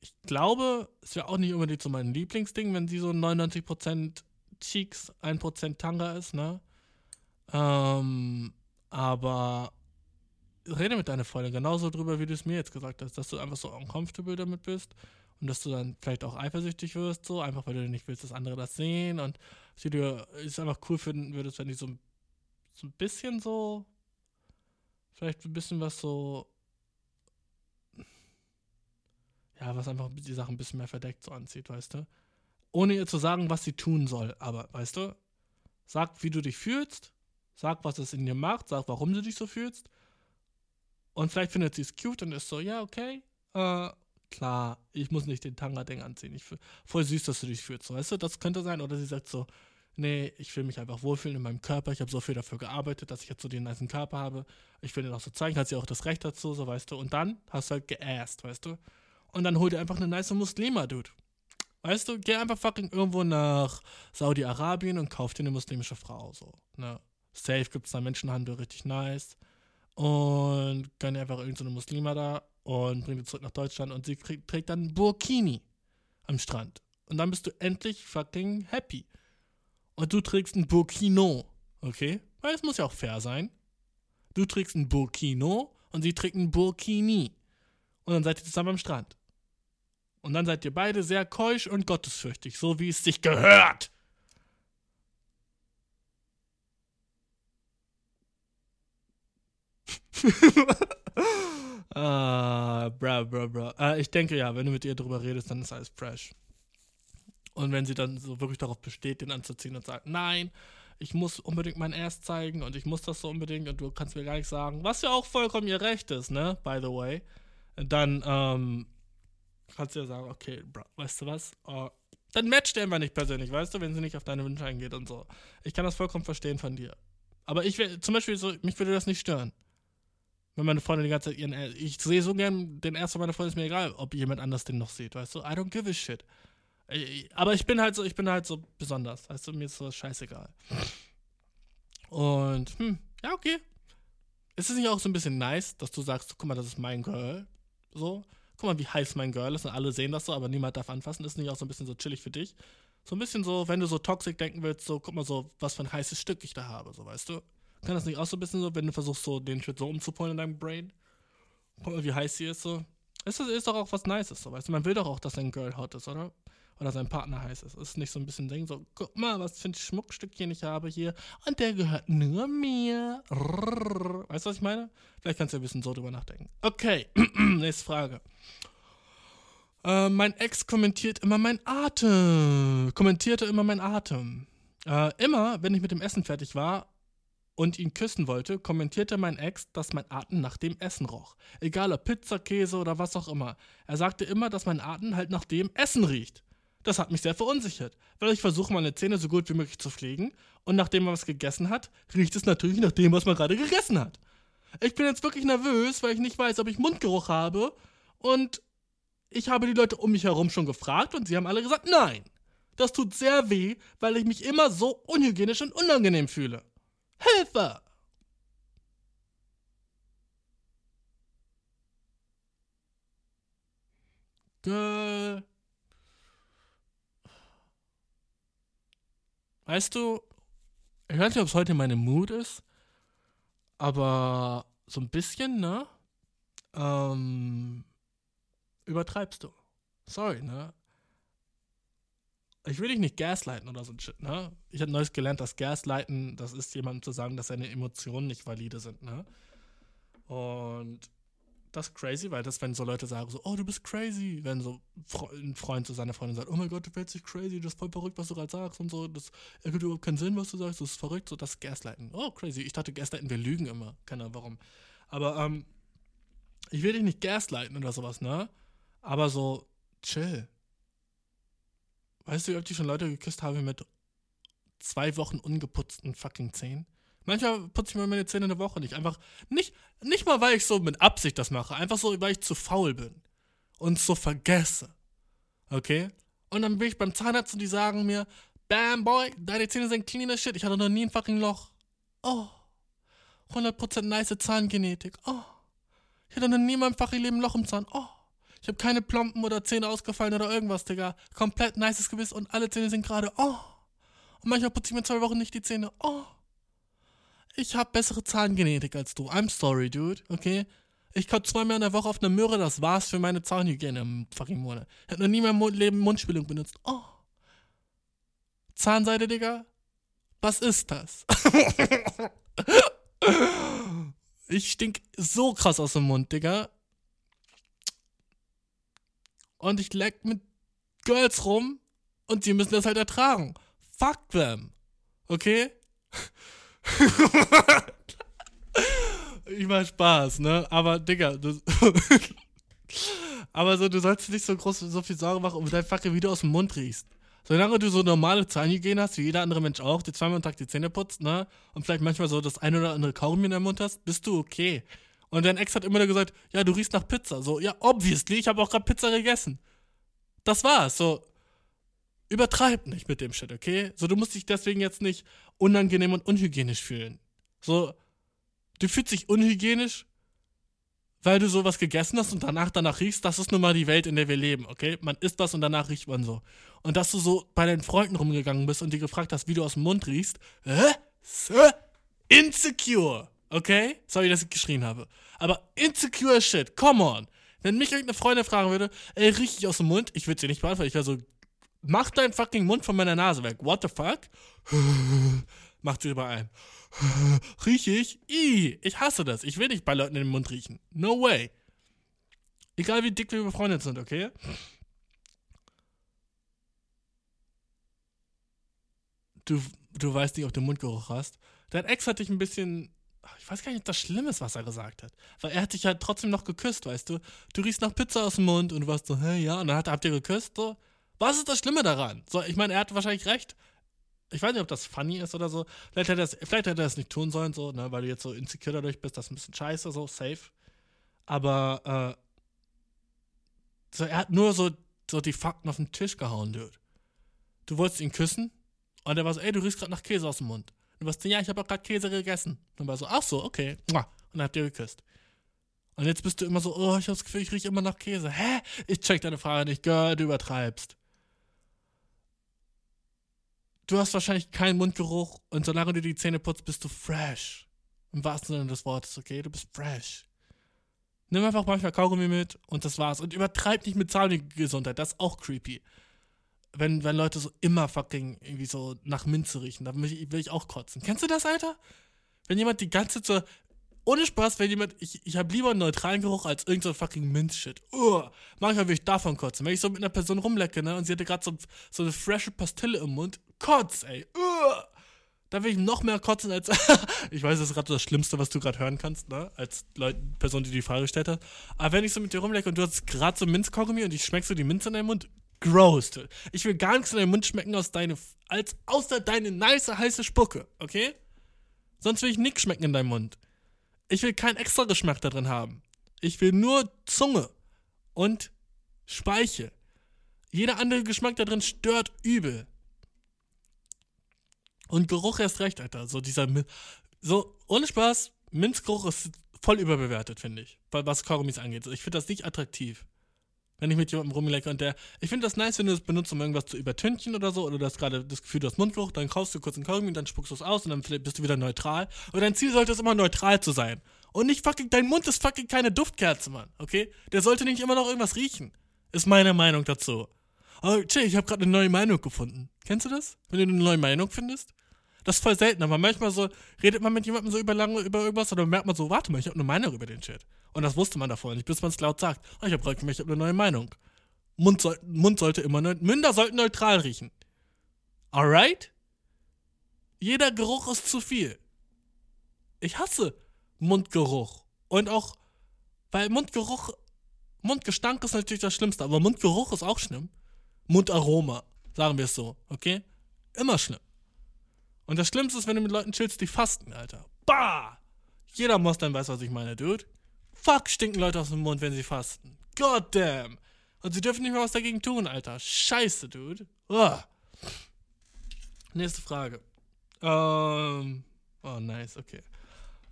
ich glaube, es wäre auch nicht unbedingt so mein Lieblingsding, wenn sie so 99% Cheeks, 1% Tanga ist, ne? Ähm, aber rede mit deiner Freundin genauso drüber, wie du es mir jetzt gesagt hast, dass du einfach so uncomfortable damit bist und dass du dann vielleicht auch eifersüchtig wirst, so einfach weil du nicht willst, dass andere das sehen und dass du es einfach cool finden würdest, wenn die so, so ein bisschen so, vielleicht ein bisschen was so, ja, was einfach die Sachen ein bisschen mehr verdeckt so anzieht, weißt du? Ohne ihr zu sagen, was sie tun soll, aber, weißt du, sag, wie du dich fühlst, sag, was es in dir macht, sag, warum du dich so fühlst und vielleicht findet sie es cute und ist so, ja, okay, äh, klar, ich muss nicht den Tanga-Ding anziehen. Ich voll süß, dass du dich fühlst, weißt du, das könnte sein. Oder sie sagt so, nee, ich will mich einfach wohlfühlen in meinem Körper. Ich habe so viel dafür gearbeitet, dass ich jetzt so den nice Körper habe. Ich will dir auch so zeigen, hat sie auch das Recht dazu, so, weißt du. Und dann hast du halt geasst, weißt du. Und dann hol dir einfach eine nice Muslima, Dude. Weißt du, geh einfach fucking irgendwo nach Saudi-Arabien und kauf dir eine muslimische Frau, so, ne. Safe gibt's da Menschenhandel, richtig nice und gönnt einfach irgendeine so Muslima da und bringt sie zurück nach Deutschland und sie krieg, trägt dann Burkini am Strand. Und dann bist du endlich fucking happy. Und du trägst ein Burkino, okay? Weil es muss ja auch fair sein. Du trägst ein Burkino und sie trägt ein Burkini. Und dann seid ihr zusammen am Strand. Und dann seid ihr beide sehr keusch und gottesfürchtig, so wie es sich gehört. <laughs> ah, bra, bra, bra. Äh, ich denke ja, wenn du mit ihr drüber redest, dann ist alles fresh. Und wenn sie dann so wirklich darauf besteht, den anzuziehen und sagt, nein, ich muss unbedingt mein Ass zeigen und ich muss das so unbedingt und du kannst mir gar nicht sagen, was ja auch vollkommen ihr Recht ist, ne, by the way, dann, ähm, kannst du ja sagen, okay, bro, weißt du was, uh, dann matcht er immer nicht persönlich, weißt du, wenn sie nicht auf deine Wünsche eingeht und so. Ich kann das vollkommen verstehen von dir. Aber ich will, zum Beispiel so, mich würde das nicht stören. Wenn meine Freundin die ganze Zeit ihren. Ich sehe so gern den ersten meiner Freundin, ist mir egal, ob jemand anders den noch sieht, weißt du? I don't give a shit. Aber ich bin halt so, ich bin halt so besonders, weißt du, mir ist so scheißegal. Und, hm, ja, okay. Ist es nicht auch so ein bisschen nice, dass du sagst, guck mal, das ist mein Girl? So, guck mal, wie heiß mein Girl ist und alle sehen das so, aber niemand darf anfassen. Ist nicht auch so ein bisschen so chillig für dich? So ein bisschen so, wenn du so toxisch denken willst, so, guck mal so, was für ein heißes Stück ich da habe, so, weißt du? Kann das nicht auch so ein bisschen so, wenn du versuchst, so den Shit so umzupolen in deinem Brain? Guck mal, wie heiß sie ist, so. Ist, ist doch auch was Nices, so, weißt du? Man will doch auch, dass sein Girl hot ist, oder? Oder sein Partner heiß ist. Ist nicht so ein bisschen Ding, so, guck mal, was für ein Schmuckstückchen ich habe hier. Und der gehört nur mir. Weißt du, was ich meine? Vielleicht kannst du ein bisschen so drüber nachdenken. Okay, <clears throat> nächste Frage. Äh, mein Ex kommentiert immer mein Atem. Kommentierte immer mein Atem. Äh, immer, wenn ich mit dem Essen fertig war, und ihn küssen wollte, kommentierte mein Ex, dass mein Atem nach dem Essen roch. Egal ob Pizza, Käse oder was auch immer. Er sagte immer, dass mein Atem halt nach dem Essen riecht. Das hat mich sehr verunsichert, weil ich versuche, meine Zähne so gut wie möglich zu pflegen und nachdem man was gegessen hat, riecht es natürlich nach dem, was man gerade gegessen hat. Ich bin jetzt wirklich nervös, weil ich nicht weiß, ob ich Mundgeruch habe und ich habe die Leute um mich herum schon gefragt und sie haben alle gesagt, nein. Das tut sehr weh, weil ich mich immer so unhygienisch und unangenehm fühle. Hilfe! Girl. Weißt du, ich weiß nicht, ob es heute meine Mut ist, aber so ein bisschen, ne? Ähm, übertreibst du. Sorry, ne? Ich will dich nicht gaslighten oder so ein Shit, ne? Ich habe neues gelernt, dass Gaslighten, das ist jemandem zu sagen, dass seine Emotionen nicht valide sind, ne? Und das ist crazy, weil das, wenn so Leute sagen, so, oh, du bist crazy, wenn so ein Freund zu seiner Freundin sagt, oh mein Gott, du fällst dich crazy, das ist voll verrückt, was du gerade sagst und so, das ergibt überhaupt keinen Sinn, was du sagst, das ist verrückt, so, das ist Gaslighten. Oh, crazy. Ich dachte, Gaslighten, wir lügen immer. Keine Ahnung, warum. Aber, ähm, ich will dich nicht gaslighten oder sowas, ne? Aber so, chill. Weißt du, ob ich schon Leute geküsst habe mit zwei Wochen ungeputzten fucking Zähnen? Manchmal putze ich mir meine Zähne eine Woche nicht. Einfach, nicht, nicht mal, weil ich so mit Absicht das mache. Einfach so, weil ich zu faul bin. Und so vergesse. Okay? Und dann bin ich beim Zahnarzt und die sagen mir, Bam, Boy, deine Zähne sind clean as shit. Ich hatte noch nie ein fucking Loch. Oh. 100% nice Zahngenetik. Oh. Ich hatte noch nie in meinem fucking Leben ein Loch im Zahn. Oh. Ich habe keine Plomben oder Zähne ausgefallen oder irgendwas, Digga. Komplett nices Gewiss und alle Zähne sind gerade. Oh. Und manchmal putze ich mir zwei Wochen nicht die Zähne. Oh. Ich habe bessere Zahngenetik als du. I'm sorry, dude. Okay? Ich kotze zweimal in der Woche auf eine Möhre, das war's für meine Zahnhygiene im fucking Monat. Ich habe noch nie in meinem Leben Mundspülung benutzt. Oh. Zahnseide, Digga? Was ist das? <laughs> ich stink so krass aus dem Mund, Digga. Und ich leck mit Girls rum und sie müssen das halt ertragen. Fuck them. Okay? ich mach Spaß, ne? Aber, Digga, du, <laughs> aber so, du sollst nicht so groß, so viel Sorge machen um dein fucking Video aus dem Mund riechst. Solange du so normale Zahnhygiene hast, wie jeder andere Mensch auch, die zweimal am Tag die Zähne putzt, ne? Und vielleicht manchmal so das ein oder andere Kaugummi in deinem Mund hast, bist du okay. Und dein Ex hat immer nur gesagt, ja, du riechst nach Pizza. So, ja, obviously, ich habe auch gerade Pizza gegessen. Das war's. So, übertreib nicht mit dem Shit, okay? So, du musst dich deswegen jetzt nicht unangenehm und unhygienisch fühlen. So, du fühlst dich unhygienisch, weil du sowas gegessen hast und danach danach riechst, das ist nun mal die Welt, in der wir leben, okay? Man isst was und danach riecht man so. Und dass du so bei deinen Freunden rumgegangen bist und die gefragt hast, wie du aus dem Mund riechst, hä? Sir? Insecure, okay? Sorry, dass ich geschrien habe. Aber insecure shit, come on. Wenn mich irgendeine Freundin fragen würde, ey, riech ich aus dem Mund? Ich würde sie nicht beantworten. Ich wäre so, mach deinen fucking Mund von meiner Nase weg. What the fuck? <sighs> Macht sie überall. <sighs> Rieche ich? I, ich hasse das. Ich will nicht bei Leuten in den Mund riechen. No way. Egal wie dick wir befreundet sind, okay? Du, du weißt nicht, ob du Mundgeruch hast. Dein Ex hat dich ein bisschen. Ich weiß gar nicht, ob das schlimm ist, was er gesagt hat. Weil er hat dich halt trotzdem noch geküsst, weißt du? Du riechst nach Pizza aus dem Mund und du warst so, hä, ja, und dann habt ihr geküsst, so. Was ist das Schlimme daran? So, ich meine, er hat wahrscheinlich recht ich weiß nicht, ob das funny ist oder so. Vielleicht hätte er das, vielleicht hätte er das nicht tun sollen, so, ne, weil du jetzt so insecure dadurch bist, das ist ein bisschen scheiße, so, safe. Aber, äh, so, er hat nur so, so die Fakten auf den Tisch gehauen, dude. Du wolltest ihn küssen und er war so, ey, du riechst gerade nach Käse aus dem Mund. Du warst so, ja, ich habe auch gerade Käse gegessen. Und er war so, ach so, okay. Und dann habt ihr geküsst. Und jetzt bist du immer so, oh, ich habe das Gefühl, ich rieche immer nach Käse. Hä? Ich check deine Frage nicht, Girl, du übertreibst du hast wahrscheinlich keinen Mundgeruch und solange du die Zähne putzt, bist du fresh. Im wahrsten Sinne des Wortes, okay? Du bist fresh. Nimm einfach manchmal Kaugummi mit und das war's. Und übertreib nicht mit Zahngesundheit, das ist auch creepy. Wenn, wenn Leute so immer fucking irgendwie so nach Minze riechen, dann will ich, will ich auch kotzen. Kennst du das, Alter? Wenn jemand die ganze Zeit so, ohne Spaß, wenn jemand, ich, ich habe lieber einen neutralen Geruch als irgendein so fucking Minz-Shit. Uh, manchmal will ich davon kotzen. Wenn ich so mit einer Person rumlecke, ne, und sie hatte gerade so, so eine frische Pastille im Mund, kotz, ey. Uh, da will ich noch mehr kotzen als. <laughs> ich weiß, das ist gerade das Schlimmste, was du gerade hören kannst, ne? Als Leute, Person, die die Frage gestellt hat. Aber wenn ich so mit dir rumlecke und du hast gerade so Minzkaugummi und ich schmeckst so die Minze in deinem Mund, gross. Ich will gar nichts in deinem Mund schmecken aus deine, als außer deine nice heiße Spucke, okay? Sonst will ich nichts schmecken in deinem Mund. Ich will keinen extra Geschmack da drin haben. Ich will nur Zunge und Speiche. Jeder andere Geschmack da drin stört übel. Und Geruch erst recht, Alter. So dieser, so, ohne Spaß, Minzgeruch ist voll überbewertet, finde ich. Was Kaugummis angeht. Ich finde das nicht attraktiv. Wenn ich mit jemandem rumlecke und der, ich finde das nice, wenn du das benutzt, um irgendwas zu übertünchen oder so, oder du hast gerade das Gefühl, du hast Mundgeruch, dann kaufst du kurz einen Kaugummi, dann spuckst du es aus und dann bist du wieder neutral. Und dein Ziel sollte es immer neutral zu sein. Und nicht fucking, dein Mund ist fucking keine Duftkerze, Mann, okay? Der sollte nicht immer noch irgendwas riechen. Ist meine Meinung dazu. Aber, tschä, ich habe gerade eine neue Meinung gefunden. Kennst du das? Wenn du eine neue Meinung findest? Das ist voll selten, aber manchmal so redet man mit jemandem so über lange über irgendwas dann merkt man so, warte mal, ich habe eine Meinung über den Shit. Und das wusste man davor nicht, bis man es laut sagt. Oh, ich habe ich habe eine neue Meinung. Mund, soll, Mund sollte immer, Münder sollten neutral riechen. Alright? Jeder Geruch ist zu viel. Ich hasse Mundgeruch. Und auch Weil Mundgeruch, Mundgestank ist natürlich das Schlimmste, aber Mundgeruch ist auch schlimm. Mundaroma, sagen wir es so, okay? Immer schlimm. Und das Schlimmste ist, wenn du mit Leuten chillst, die fasten, Alter. Bah! Jeder Moslem weiß, was ich meine, Dude. Fuck, stinken Leute aus dem Mund, wenn sie fasten. God damn. Und sie dürfen nicht mehr was dagegen tun, Alter. Scheiße, Dude. Uah. Nächste Frage. Ähm. Oh, nice, okay.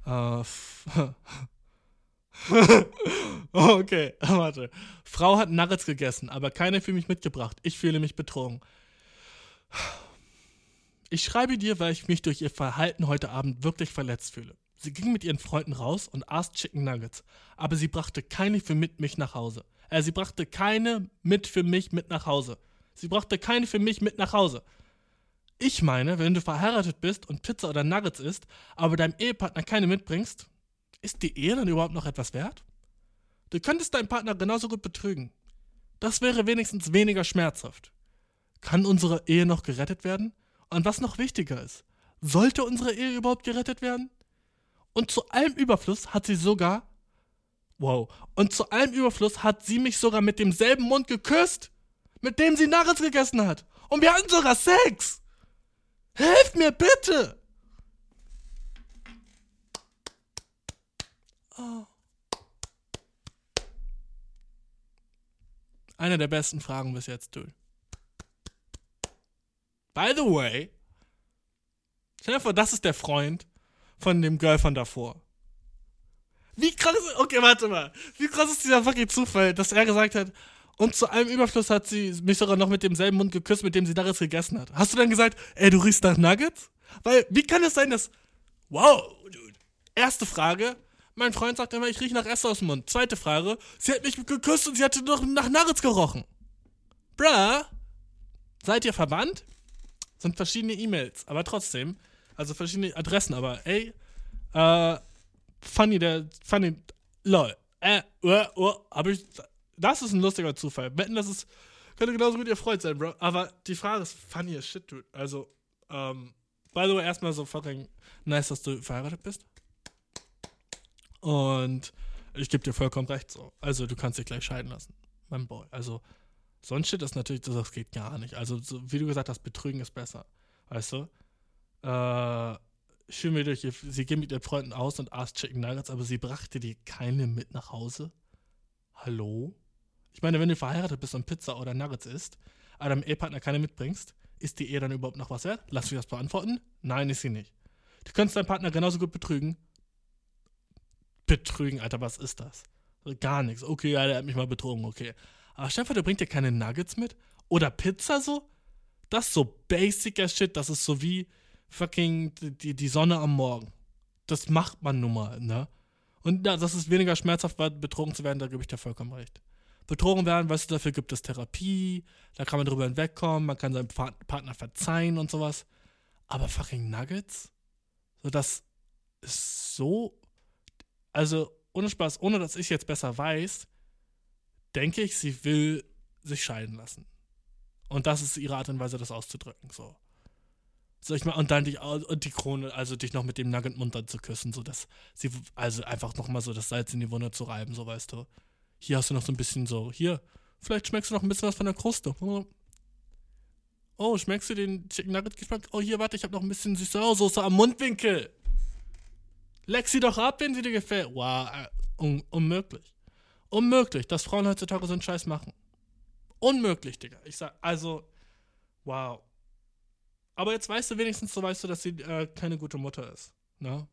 Äh. <laughs> okay, <laughs> warte. Frau hat Nuggets gegessen, aber keine für mich mitgebracht. Ich fühle mich betrogen. Ich schreibe dir, weil ich mich durch ihr Verhalten heute Abend wirklich verletzt fühle. Sie ging mit ihren Freunden raus und aß Chicken Nuggets, aber sie brachte keine für mit mich nach Hause. Äh, sie brachte keine mit für mich mit nach Hause. Sie brachte keine für mich mit nach Hause. Ich meine, wenn du verheiratet bist und Pizza oder Nuggets isst, aber deinem Ehepartner keine mitbringst, ist die Ehe dann überhaupt noch etwas wert? Du könntest deinen Partner genauso gut betrügen. Das wäre wenigstens weniger schmerzhaft. Kann unsere Ehe noch gerettet werden? Und was noch wichtiger ist, sollte unsere Ehe überhaupt gerettet werden? Und zu allem Überfluss hat sie sogar. Wow. Und zu allem Überfluss hat sie mich sogar mit demselben Mund geküsst, mit dem sie Nuggets gegessen hat. Und wir hatten sogar Sex. Helft mir bitte! Oh. Eine der besten Fragen bis jetzt, du. By the way, stell dir vor, das ist der Freund von dem Girl von davor. Wie krass okay, warte mal. Wie krass ist dieser fucking Zufall, dass er gesagt hat, und zu allem Überfluss hat sie mich sogar noch mit demselben Mund geküsst, mit dem sie Nuggets gegessen hat. Hast du dann gesagt, ey, du riechst nach Nuggets? Weil, wie kann es sein, dass. Wow, dude. Erste Frage. Mein Freund sagt immer, ich rieche nach Essen aus dem Mund. Zweite Frage. Sie hat mich geküsst und sie hatte noch nach Nuggets gerochen. Bruh. Seid ihr verwandt? Sind verschiedene E-Mails, aber trotzdem. Also verschiedene Adressen, aber ey. Äh. Funny, der. Funny. Lol. Äh, uh, uh, hab ich das ist ein lustiger Zufall. Wetten, das ist, könnte genauso gut ihr Freund sein, Bro. Aber die Frage ist funny as shit, dude. Also, ähm, by the way, erstmal so fucking nice, dass du verheiratet bist. Und ich gebe dir vollkommen recht so. Also, du kannst dich gleich scheiden lassen, mein Boy. Also, sonst shit ist natürlich, das geht gar nicht. Also, so, wie du gesagt hast, Betrügen ist besser. Weißt du? Äh, schön mir durch, sie ging mit ihren Freunden aus und aß Chicken Nuggets, aber sie brachte dir keine mit nach Hause. Hallo? Ich meine, wenn du verheiratet bist und Pizza oder Nuggets isst, aber deinem Ehepartner keine mitbringst, ist die Ehe dann überhaupt noch was wert? Lass mich das beantworten. Nein, ist sie nicht. Du könntest deinen Partner genauso gut betrügen. Betrügen, Alter, was ist das? Gar nichts. Okay, ja, der hat mich mal betrogen, okay. Aber Stefan, der bringt dir keine Nuggets mit? Oder Pizza so? Das ist so basicer Shit, das ist so wie fucking die, die Sonne am Morgen. Das macht man nun mal, ne? Und ja, das ist weniger schmerzhaft, betrogen zu werden, da gebe ich dir vollkommen recht betrogen werden, weißt du, dafür gibt es Therapie, da kann man drüber hinwegkommen, man kann seinem Partner verzeihen und sowas. Aber fucking Nuggets? So, das ist so. Also, ohne Spaß, ohne dass ich jetzt besser weiß, denke ich, sie will sich scheiden lassen. Und das ist ihre Art und Weise, das auszudrücken, so. So, ich mal, und dann die, und die Krone, also dich noch mit dem Nugget-Mund dann zu küssen, so dass sie, also einfach nochmal so das Salz in die Wunde zu reiben, so weißt du. Hier hast du noch so ein bisschen so, hier, vielleicht schmeckst du noch ein bisschen was von der Kruste. Oh, schmeckst du den Chicken Nugget Geschmack? Oh, hier, warte, ich habe noch ein bisschen Süßsauersoße am Mundwinkel. Leck sie doch ab, wenn sie dir gefällt. Wow, äh, un unmöglich. Unmöglich, dass Frauen heutzutage so einen Scheiß machen. Unmöglich, Digga. Ich sag, also, wow. Aber jetzt weißt du wenigstens, so weißt du, dass sie äh, keine gute Mutter ist. Ne?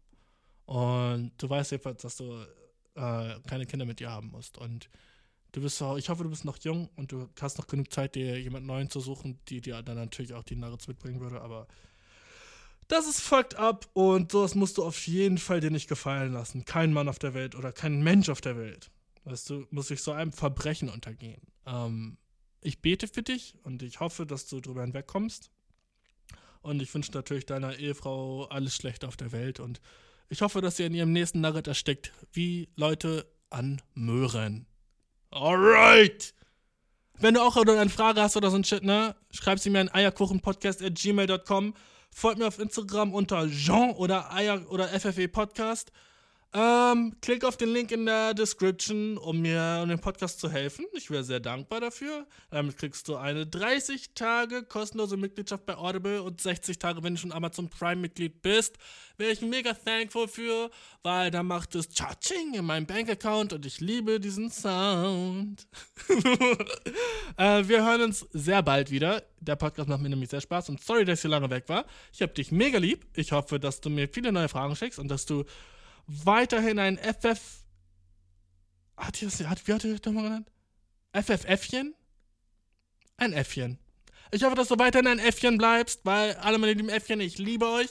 Und du weißt jedenfalls, dass du äh, keine Kinder mit dir haben musst. Und du bist auch, ich hoffe, du bist noch jung und du hast noch genug Zeit, dir jemand Neuen zu suchen, die dir dann natürlich auch die Nuggets mitbringen würde, aber das ist fucked up und sowas musst du auf jeden Fall dir nicht gefallen lassen. Kein Mann auf der Welt oder kein Mensch auf der Welt. Weißt du, muss sich so einem Verbrechen untergehen. Ähm, ich bete für dich und ich hoffe, dass du drüber hinwegkommst. Und ich wünsche natürlich deiner Ehefrau alles Schlechte auf der Welt und ich hoffe, dass ihr in ihrem nächsten Nugget erstickt, wie Leute an Möhren. Alright! Wenn du auch eine Frage hast oder so ein Shit, ne? Schreib sie mir an eierkuchenpodcast.gmail.com. Folgt mir auf Instagram unter Jean oder Eier oder FFE Podcast. Ähm, klick auf den Link in der Description, um mir um den Podcast zu helfen. Ich wäre sehr dankbar dafür. Damit kriegst du eine 30 Tage kostenlose Mitgliedschaft bei Audible und 60 Tage, wenn du schon Amazon Prime-Mitglied bist. Wäre ich mega thankful für, weil da macht es Cha-Ching in meinem Bankaccount und ich liebe diesen Sound. <laughs> äh, wir hören uns sehr bald wieder. Der Podcast macht mir nämlich sehr Spaß und sorry, dass ich so lange weg war. Ich hab dich mega lieb. Ich hoffe, dass du mir viele neue Fragen schickst und dass du weiterhin ein FF. Hat das, hat, wie hat ihr das nochmal genannt? FFFchen? Ein Äffchen. Ich hoffe, dass du weiterhin ein Äffchen bleibst, weil alle meine lieben Äffchen, ich liebe euch.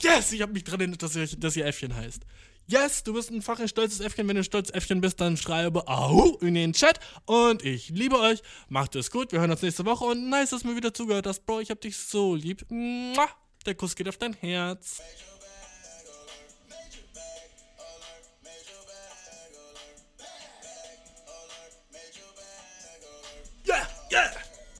Yes, ich habe mich dran erinnert, dass ihr, dass ihr Äffchen heißt. Yes, du bist ein fucking stolzes Äffchen. Wenn du ein stolzes Äffchen bist, dann schreibe Au in den Chat. Und ich liebe euch. Macht es gut. Wir hören uns nächste Woche. Und nice, dass du mir wieder zugehört hast, Bro. Ich hab dich so lieb. Der Kuss geht auf dein Herz. Yeah.